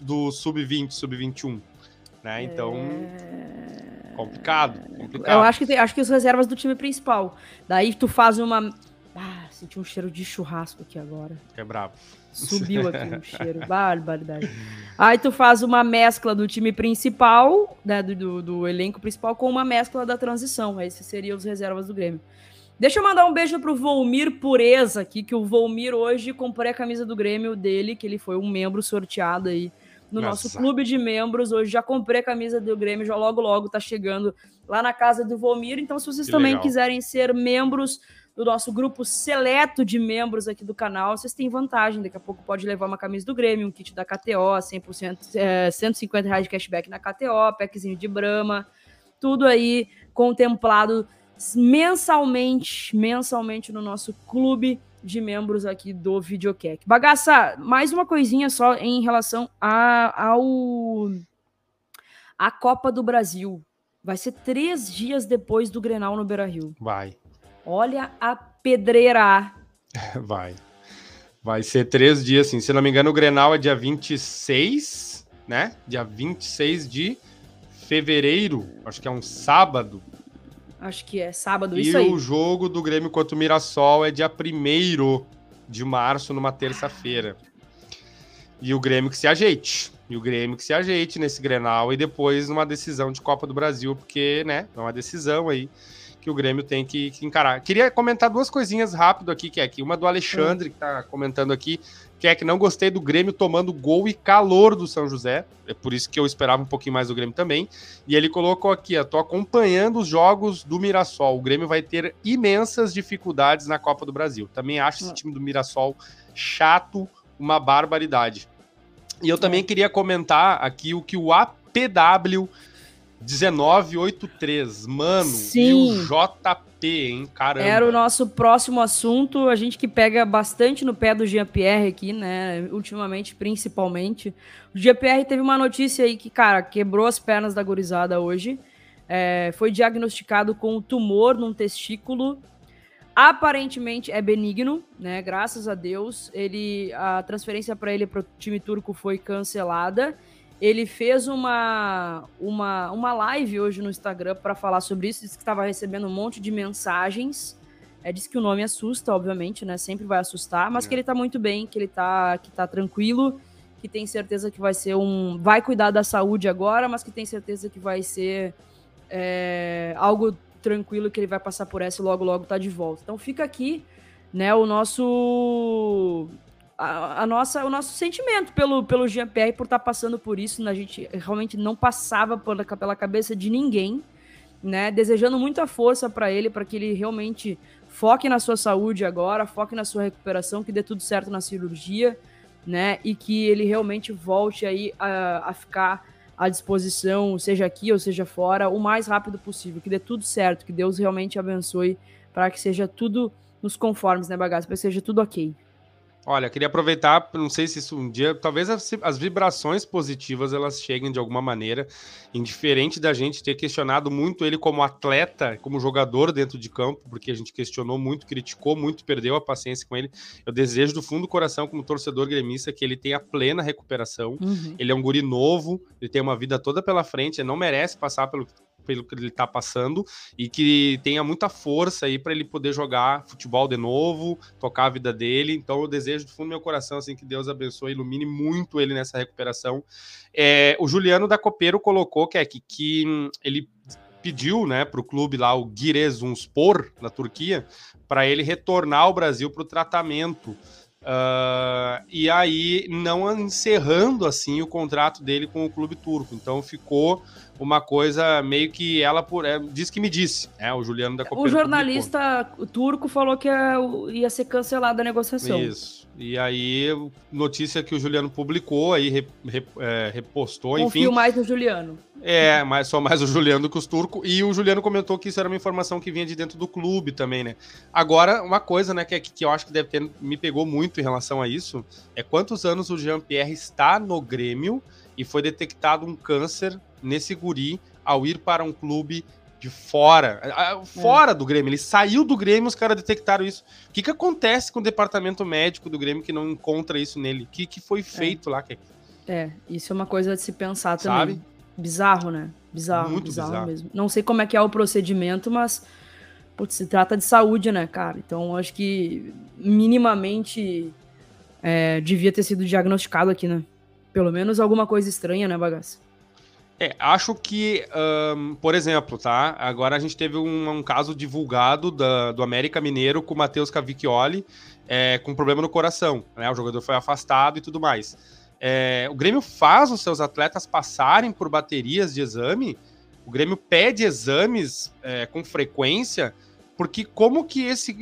[SPEAKER 2] do sub-20, sub-21? Né? Então. É... Complicado, complicado.
[SPEAKER 1] Eu acho que, tem, acho que os reservas do time principal. Daí tu faz uma. Ah, senti um cheiro de churrasco aqui agora.
[SPEAKER 2] É brabo.
[SPEAKER 1] Subiu aqui o cheiro, barbaridade. Aí tu faz uma mescla do time principal, né, do, do, do, elenco principal, com uma mescla da transição. Esses seriam os reservas do Grêmio. Deixa eu mandar um beijo pro Volmir Pureza aqui, que o Volmir hoje comprei a camisa do Grêmio dele, que ele foi um membro sorteado aí no Nossa. nosso clube de membros. Hoje já comprei a camisa do Grêmio, já logo logo tá chegando lá na casa do Volmir. Então, se vocês que também legal. quiserem ser membros do nosso grupo seleto de membros aqui do canal, vocês têm vantagem. Daqui a pouco pode levar uma camisa do Grêmio, um kit da KTO, 100%, é, 150 reais de cashback na KTO, packzinho de Brahma, tudo aí contemplado mensalmente, mensalmente no nosso clube de membros aqui do Videocac. Bagaça, mais uma coisinha só em relação a, ao a Copa do Brasil. Vai ser três dias depois do Grenal no Beira-Rio.
[SPEAKER 2] Vai.
[SPEAKER 1] Olha a pedreira.
[SPEAKER 2] Vai. Vai ser três dias, assim. Se não me engano, o Grenal é dia 26, né? Dia 26 de fevereiro. Acho que é um sábado.
[SPEAKER 1] Acho que é sábado, e isso aí.
[SPEAKER 2] E o jogo do Grêmio contra o Mirassol é dia 1 de março, numa terça-feira. E o Grêmio que se ajeite. E o Grêmio que se ajeite nesse Grenal e depois numa decisão de Copa do Brasil, porque, né, é uma decisão aí que o Grêmio tem que, que, encarar. Queria comentar duas coisinhas rápido aqui, que é aqui. Uma do Alexandre, que tá comentando aqui, que é que não gostei do Grêmio tomando gol e calor do São José. É por isso que eu esperava um pouquinho mais do Grêmio também. E ele colocou aqui, ó, tô acompanhando os jogos do Mirassol. O Grêmio vai ter imensas dificuldades na Copa do Brasil. Também acho esse time do Mirassol chato, uma barbaridade. E eu também queria comentar aqui o que o APW 1983, mano. Sim. E o JP, hein? Caramba.
[SPEAKER 1] Era o nosso próximo assunto. A gente que pega bastante no pé do Jean-Pierre aqui, né? Ultimamente, principalmente. O Jean-Pierre teve uma notícia aí que, cara, quebrou as pernas da gurizada hoje. É, foi diagnosticado com um tumor num testículo. Aparentemente é benigno, né? Graças a Deus. Ele, a transferência para ele para o time turco foi cancelada. Ele fez uma, uma, uma live hoje no Instagram para falar sobre isso. Disse que estava recebendo um monte de mensagens. É, disse que o nome assusta, obviamente, né? Sempre vai assustar, mas é. que ele tá muito bem, que ele tá, que tá tranquilo, que tem certeza que vai ser um. Vai cuidar da saúde agora, mas que tem certeza que vai ser é, algo tranquilo, que ele vai passar por essa e logo, logo tá de volta. Então fica aqui, né, o nosso a, a, nossa, o nosso sentimento pelo, pelo Jean-Pierre por estar tá passando por isso. Né? A gente realmente não passava pela, pela cabeça de ninguém, né? Desejando muita força para ele, para que ele realmente foque na sua saúde agora, foque na sua recuperação, que dê tudo certo na cirurgia, né? E que ele realmente volte aí a, a ficar à disposição, seja aqui ou seja fora, o mais rápido possível, que dê tudo certo, que Deus realmente abençoe para que seja tudo nos conformes, né, bagaço, para que seja tudo ok.
[SPEAKER 2] Olha, queria aproveitar, não sei se isso um dia, talvez as, as, vibrações positivas elas cheguem de alguma maneira, indiferente da gente ter questionado muito ele como atleta, como jogador dentro de campo, porque a gente questionou muito, criticou muito, perdeu a paciência com ele. Eu desejo do fundo do coração, como torcedor gremista, que ele tenha plena recuperação. Uhum. Ele é um guri novo, ele tem uma vida toda pela frente, ele não merece passar pelo pelo que ele está passando e que tenha muita força aí para ele poder jogar futebol de novo, tocar a vida dele. Então eu desejo do fundo do meu coração assim que Deus abençoe, ilumine muito ele nessa recuperação. É, o Juliano da Copeiro colocou que é que, que ele pediu, né, para o clube lá o Giresunspor na Turquia para ele retornar ao Brasil para o tratamento. Uh, e aí não encerrando assim o contrato dele com o clube turco. Então ficou uma coisa meio que ela por é, diz que me disse, é o Juliano da
[SPEAKER 1] Copeiro O jornalista turco falou que ia ser cancelada a negociação.
[SPEAKER 2] Isso. E aí notícia que o Juliano publicou aí re, re, é, repostou, Confio enfim.
[SPEAKER 1] Confio mais no Juliano.
[SPEAKER 2] É, mas só mais o Juliano do que os turcos. E o Juliano comentou que isso era uma informação que vinha de dentro do clube também, né? Agora, uma coisa, né, que, que eu acho que deve ter me pegou muito em relação a isso é quantos anos o Jean Pierre está no Grêmio e foi detectado um câncer nesse guri ao ir para um clube de fora, fora é. do Grêmio. Ele saiu do Grêmio, os caras detectaram isso. O que, que acontece com o departamento médico do Grêmio que não encontra isso nele? O que, que foi é. feito é. lá?
[SPEAKER 1] É, isso é uma coisa de se pensar também. Bizarro, né? Bizarro, Muito bizarro, bizarro, mesmo. Não sei como é que é o procedimento, mas putz, se trata de saúde, né, cara? Então acho que minimamente é, devia ter sido diagnosticado aqui, né? Pelo menos alguma coisa estranha, né, bagaça?
[SPEAKER 2] É, acho que, um, por exemplo, tá? Agora a gente teve um, um caso divulgado da, do América Mineiro com o Matheus Cavicchioli é, com problema no coração, né? O jogador foi afastado e tudo mais. É, o Grêmio faz os seus atletas passarem por baterias de exame, o Grêmio pede exames é, com frequência, porque como que esse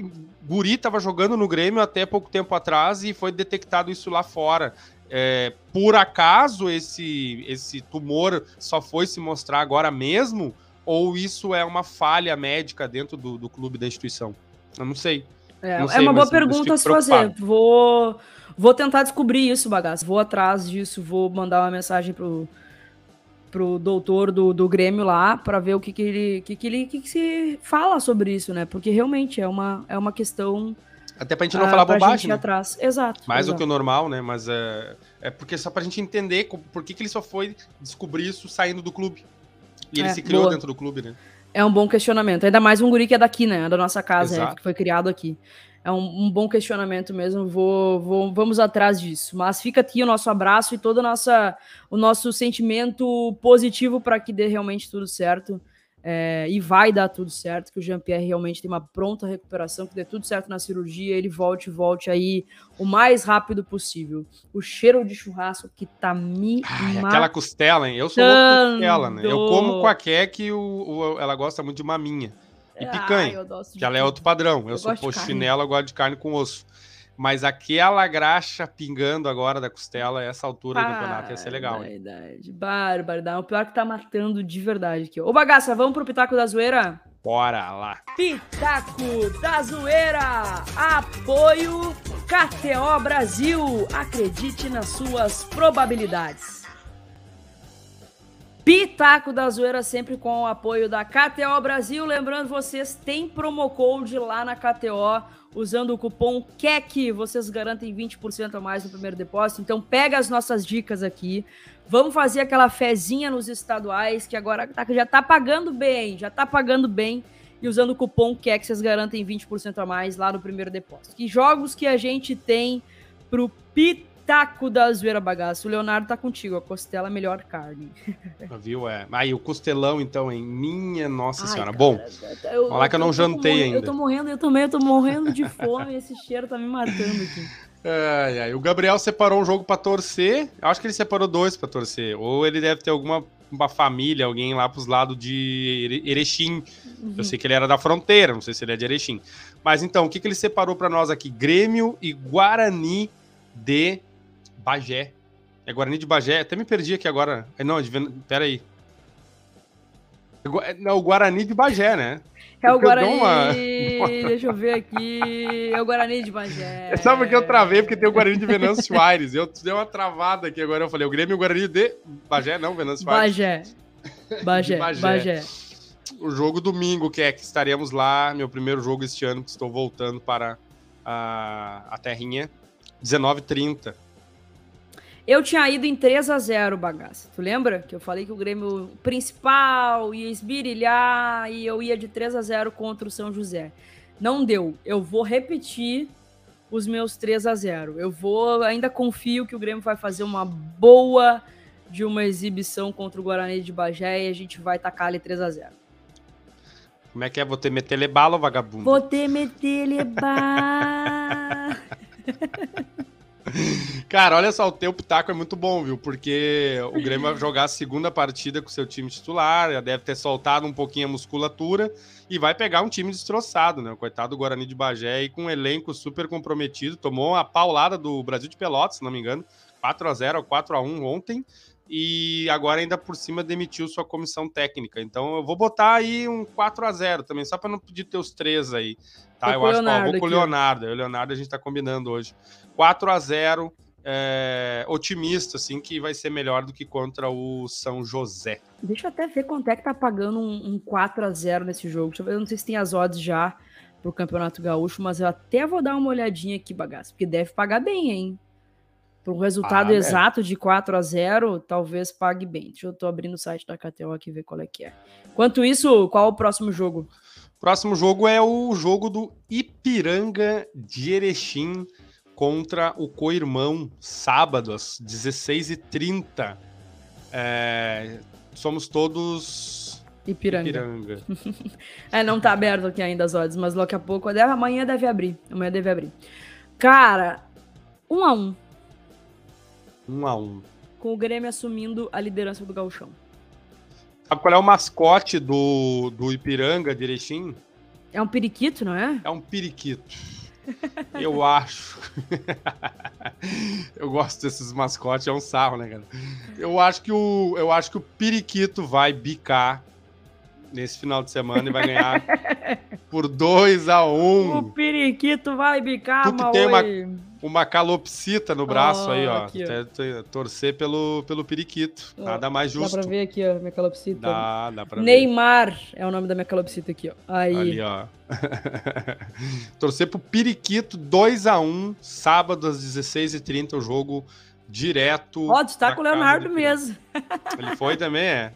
[SPEAKER 2] guri estava jogando no Grêmio até pouco tempo atrás e foi detectado isso lá fora? é, por acaso esse, esse tumor só foi se mostrar agora mesmo? Ou isso é uma falha médica dentro do, do clube da instituição? Eu não sei.
[SPEAKER 1] É,
[SPEAKER 2] não
[SPEAKER 1] é sei, é uma boa pergunta a se fazer. Vou, vou tentar descobrir isso, bagaço. Vou atrás disso, vou mandar uma mensagem pro, pro doutor do, do Grêmio lá para ver o que, que ele que, que ele que, que se fala sobre isso, né? Porque realmente é uma, é uma questão
[SPEAKER 2] até pra gente não ah, falar bobagem.
[SPEAKER 1] Né? atrás. Exato.
[SPEAKER 2] Mais
[SPEAKER 1] exato.
[SPEAKER 2] do que o normal, né? Mas é, é porque só pra gente entender por que, que ele só foi descobrir isso saindo do clube. E ele é, se criou boa. dentro do clube, né?
[SPEAKER 1] É um bom questionamento. Ainda mais um guri que é daqui, né? Da nossa casa, né? que foi criado aqui. É um, um, bom questionamento mesmo. Vou, vou, vamos atrás disso. Mas fica aqui o nosso abraço e todo o, nossa, o nosso sentimento positivo para que dê realmente tudo certo. É, e vai dar tudo certo, que o Jean-Pierre realmente tem uma pronta recuperação, que dê tudo certo na cirurgia, ele volte, volte aí o mais rápido possível. O cheiro de churrasco que tá me
[SPEAKER 2] Ai, Aquela costela, hein? Eu sou louco costela, né? Eu como com a Kek, o, o, ela gosta muito de maminha. E picanha, Ai, que ela é outro padrão. Eu, eu sou posto chinelo, eu gosto de carne com osso. Mas aquela graxa pingando agora da costela, essa altura do campeonato ia ser legal.
[SPEAKER 1] Verdade, barbaridade. O pior que tá matando de verdade aqui. Ô, bagaça, vamos pro Pitaco da Zoeira?
[SPEAKER 2] Bora lá.
[SPEAKER 1] Pitaco da Zoeira. Apoio KTO Brasil. Acredite nas suas probabilidades. Pitaco da Zoeira sempre com o apoio da KTO Brasil. Lembrando vocês, tem promo code lá na KTO. Usando o cupom KEC, vocês garantem 20% a mais no primeiro depósito. Então pega as nossas dicas aqui. Vamos fazer aquela fezinha nos estaduais, que agora tá, já tá pagando bem, já tá pagando bem. E usando o cupom KEC, vocês garantem 20% a mais lá no primeiro depósito. Que jogos que a gente tem pro Pitaco Taco da zoeira bagaço. O Leonardo tá contigo, a costela é melhor carne.
[SPEAKER 2] Viu? É. Aí, o costelão, então, hein? Minha nossa Ai, senhora. Cara, Bom, eu, falar que eu não jantei
[SPEAKER 1] ainda. Eu tô morrendo, eu também, eu tô morrendo de fome. esse cheiro tá me matando aqui.
[SPEAKER 2] Ai, ai. O Gabriel separou um jogo para torcer. Eu acho que ele separou dois para torcer. Ou ele deve ter alguma uma família, alguém lá pros lados de Erechim. Uhum. Eu sei que ele era da fronteira, não sei se ele é de Erechim. Mas então, o que, que ele separou para nós aqui? Grêmio e Guarani de Bagé. É Guarani de Bagé. Até me perdi aqui agora. É, não, de... pera aí. É, não, o Guarani de Bagé, né?
[SPEAKER 1] É o Guarani. Uma... Deixa eu ver aqui. É o Guarani de Bagé.
[SPEAKER 2] Sabe por que eu travei? Porque tem o Guarani de Venâncio Aires. Eu dei uma travada aqui agora. Eu falei, o Grêmio e o Guarani de Bagé, não, Venâncio
[SPEAKER 1] Aires. Bagé. Bagé. Bagé. Bagé.
[SPEAKER 2] O jogo domingo, que é que estaremos lá. Meu primeiro jogo este ano, que estou voltando para a, a terrinha. 19h30.
[SPEAKER 1] Eu tinha ido em 3 a 0 bagaça. Tu lembra? Que eu falei que o Grêmio principal ia esbirilhar e eu ia de 3 a 0 contra o São José. Não deu. Eu vou repetir os meus 3 a 0 Eu vou, ainda confio que o Grêmio vai fazer uma boa de uma exibição contra o Guarani de Bagé e a gente vai tacar ali 3 a 0
[SPEAKER 2] Como é que é? Vou ter meter bala, vagabundo?
[SPEAKER 1] Vou ter meter bala.
[SPEAKER 2] Cara, olha só, o teu pitaco é muito bom, viu? Porque o Grêmio vai jogar a segunda partida com seu time titular, já deve ter soltado um pouquinho a musculatura e vai pegar um time destroçado, né? Coitado do Guarani de Bagé e com um elenco super comprometido, tomou a paulada do Brasil de Pelotas, se não me engano, 4 a 0 ou 4 a 1 ontem e agora ainda por cima demitiu sua comissão técnica. Então eu vou botar aí um 4 a 0 também, só para não pedir teus três aí. Tá? eu acho que ó, vou com o Leonardo. O Leonardo a gente tá combinando hoje. 4 a 0 é, otimista, assim, que vai ser melhor do que contra o São José.
[SPEAKER 1] Deixa eu até ver quanto é que tá pagando um, um 4 a 0 nesse jogo. Deixa eu ver, eu não sei se tem as odds já pro Campeonato Gaúcho, mas eu até vou dar uma olhadinha aqui, bagaço, porque deve pagar bem, hein? Para um resultado ah, exato de 4 a 0 talvez pague bem. Deixa eu tô abrindo o site da KTO aqui ver qual é que é. Enquanto isso, qual é o próximo jogo?
[SPEAKER 2] Próximo jogo é o jogo do Ipiranga de Erechim contra o co-irmão, sábado, às 16h30. É, somos todos
[SPEAKER 1] Ipiranga. Ipiranga. é, não tá aberto aqui ainda as odds, mas daqui a pouco, amanhã deve abrir. Amanhã deve abrir. Cara, um a um.
[SPEAKER 2] Um a um.
[SPEAKER 1] Com o Grêmio assumindo a liderança do Gauchão.
[SPEAKER 2] Sabe qual é o mascote do, do Ipiranga de Erechim?
[SPEAKER 1] É um periquito, não é?
[SPEAKER 2] É um periquito. Eu acho. eu gosto desses mascotes, é um sarro, né, cara? Eu acho que o, eu acho que o periquito vai bicar nesse final de semana e vai ganhar por 2 a 1 um.
[SPEAKER 1] O periquito vai bicar,
[SPEAKER 2] Tu que tem uma, uma calopsita no braço oh, aí, ó. Aqui, ó. Torcer pelo, pelo periquito. Oh, Nada mais justo.
[SPEAKER 1] Dá pra ver aqui, ó, minha calopsita.
[SPEAKER 2] Dá, dá pra
[SPEAKER 1] Neymar ver. é o nome da minha calopsita aqui, ó. Aí.
[SPEAKER 2] Ali, ó. Torcer pro periquito 2 a 1 sábado às 16h30, o jogo direto.
[SPEAKER 1] Ó, destaca o Leonardo mesmo.
[SPEAKER 2] Ele foi também, é.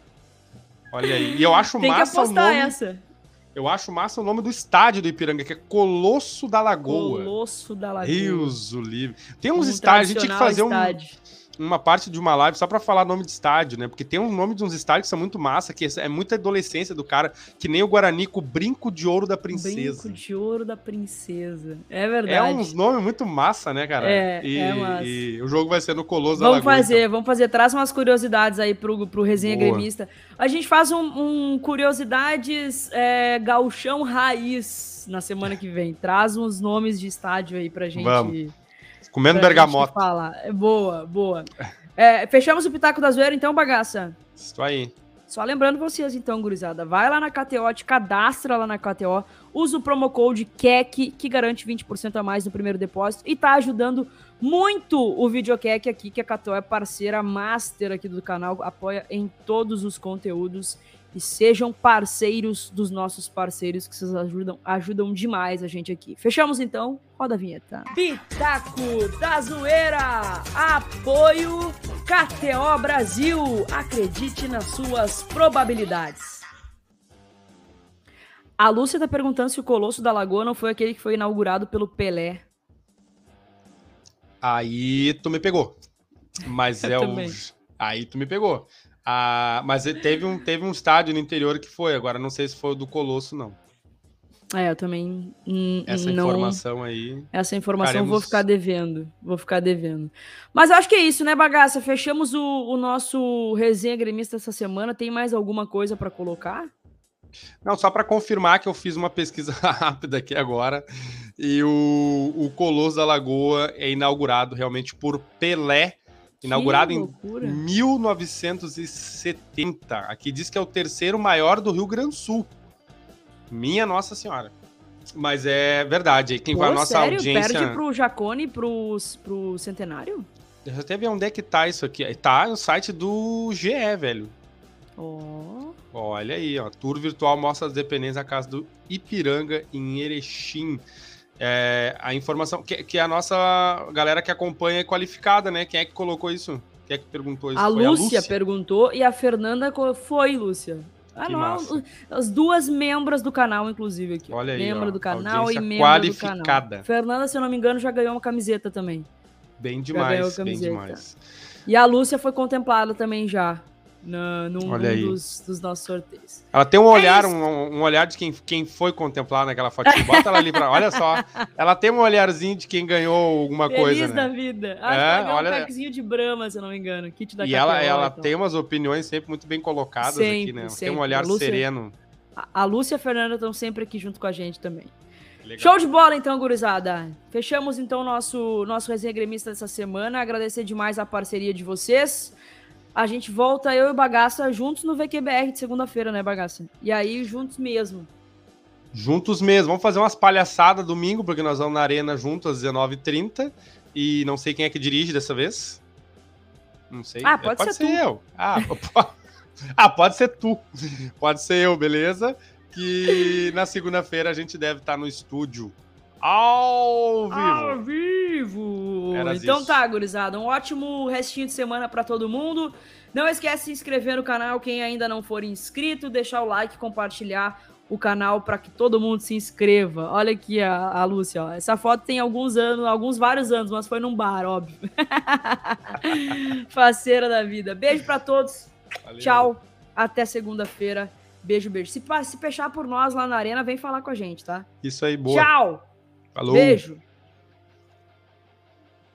[SPEAKER 2] Olha aí. E eu acho
[SPEAKER 1] Tem
[SPEAKER 2] massa
[SPEAKER 1] que apostar o nome. essa.
[SPEAKER 2] Eu acho massa o nome do estádio do Ipiranga, que é Colosso da Lagoa.
[SPEAKER 1] Colosso da Lagoa.
[SPEAKER 2] Rios o livre. Tem uns um estádios, a gente tinha que fazer estádio. um uma parte de uma live só para falar nome de estádio, né? Porque tem um nome de uns estádios que são muito massa, que é muita adolescência do cara, que nem o Guarani com o Brinco de Ouro da Princesa.
[SPEAKER 1] Brinco de Ouro da Princesa. É verdade. É
[SPEAKER 2] uns nomes muito massa, né, cara?
[SPEAKER 1] É, e, é massa.
[SPEAKER 2] E o jogo vai ser no Colosso
[SPEAKER 1] vamos. Fazer, então. Vamos fazer, traz umas curiosidades aí pro, pro Resenha Boa. Gremista. A gente faz um, um curiosidades é, gauchão raiz na semana que vem. Traz uns nomes de estádio aí pra gente...
[SPEAKER 2] Vamos Comendo bergamota.
[SPEAKER 1] Fala. É boa, boa. É, fechamos o Pitaco da Zoeira, então, bagaça?
[SPEAKER 2] Isso aí.
[SPEAKER 1] Só lembrando vocês, então, gurizada, vai lá na KTO, te cadastra lá na KTO, usa o promo code KEC, que garante 20% a mais no primeiro depósito e tá ajudando muito o Videokek aqui, que a KTO é parceira master aqui do canal, apoia em todos os conteúdos e sejam parceiros dos nossos parceiros, que vocês ajudam, ajudam demais a gente aqui. Fechamos então? Roda a vinheta. Pitaco da Zoeira! Apoio KTO Brasil! Acredite nas suas probabilidades. A Lúcia tá perguntando se o Colosso da Lagoa não foi aquele que foi inaugurado pelo Pelé.
[SPEAKER 2] Aí tu me pegou. Mas é o. Aí tu me pegou. Ah, mas teve um, teve um estádio no interior que foi, agora não sei se foi o do Colosso, não.
[SPEAKER 1] É, eu também.
[SPEAKER 2] Essa
[SPEAKER 1] não,
[SPEAKER 2] informação aí.
[SPEAKER 1] Essa informação ficaremos... vou ficar devendo. Vou ficar devendo. Mas acho que é isso, né, bagaça? Fechamos o, o nosso resenha gremista essa semana. Tem mais alguma coisa para colocar?
[SPEAKER 2] Não, só para confirmar que eu fiz uma pesquisa rápida aqui agora. E o, o Colosso da Lagoa é inaugurado realmente por Pelé inaugurado em 1970. Aqui diz que é o terceiro maior do Rio Grande do Sul. Minha Nossa Senhora. Mas é verdade. Quem Pô, vai a nossa sério? audiência.
[SPEAKER 1] Perde pro Jacone pro, pro Centenário?
[SPEAKER 2] Deixa eu até ver onde é que tá isso aqui. Tá no site do GE, velho.
[SPEAKER 1] Oh.
[SPEAKER 2] Olha aí, ó. Tour virtual mostra as dependências da casa do Ipiranga em Erechim. É, a informação que, que, a nossa galera que acompanha é qualificada, né? Quem é que colocou isso? Quem é que perguntou isso?
[SPEAKER 1] A, Lúcia, a Lúcia, perguntou e a Fernanda foi, Lúcia. Ah, não, as duas membros do canal, inclusive, aqui.
[SPEAKER 2] Olha aí.
[SPEAKER 1] Membro
[SPEAKER 2] ó,
[SPEAKER 1] do canal e membro qualificada. do canal. Fernanda, se eu não me engano, já ganhou uma camiseta também.
[SPEAKER 2] Bem demais, bem demais.
[SPEAKER 1] E a Lúcia foi contemplada também já no, num, num dos, dos, nossos sorteios.
[SPEAKER 2] Ela tem um é olhar, um, um, olhar de quem, quem foi contemplar naquela foto. Bota ela ali pra. Olha só. Ela tem um olharzinho de quem ganhou alguma
[SPEAKER 1] Feliz
[SPEAKER 2] coisa.
[SPEAKER 1] Feliz né? da vida. Acho é, que olha... um packzinho de Brahma, se eu não me engano. Kit da
[SPEAKER 2] E ela, ela então. tem umas opiniões sempre muito bem colocadas sempre, aqui, né? Sempre. Tem um olhar Lúcia, sereno.
[SPEAKER 1] A, a Lúcia e a Fernanda estão sempre aqui junto com a gente também. Legal. Show de bola, então, gurizada. Fechamos, então, nosso, nosso resenha gremista dessa semana. Agradecer demais a parceria de vocês. A gente volta, eu e o Bagaça, juntos no VQBR de segunda-feira, né, Bagaça? E aí, juntos mesmo.
[SPEAKER 2] Juntos mesmo. Vamos fazer umas palhaçadas domingo, porque nós vamos na arena juntos às 19h30. E não sei quem é que dirige dessa vez. Não sei.
[SPEAKER 1] Ah, pode, é, pode ser, ser
[SPEAKER 2] eu. Ah, ah, pode ser tu. Pode ser eu, beleza? Que na segunda-feira a gente deve estar no estúdio ao vivo.
[SPEAKER 1] Ao vivo. Então isso. tá, gurizada. Um ótimo restinho de semana para todo mundo. Não esquece de se inscrever no canal quem ainda não for inscrito, deixar o like, compartilhar o canal para que todo mundo se inscreva. Olha aqui a, a Lúcia, ó. essa foto tem alguns anos, alguns vários anos, mas foi num bar, óbvio. Faceira da vida. Beijo para todos. Valeu. Tchau. Até segunda-feira. Beijo, beijo. Se, se fechar por nós lá na arena, vem falar com a gente, tá?
[SPEAKER 2] Isso aí, boa.
[SPEAKER 1] Tchau.
[SPEAKER 2] Falou.
[SPEAKER 1] Beijo.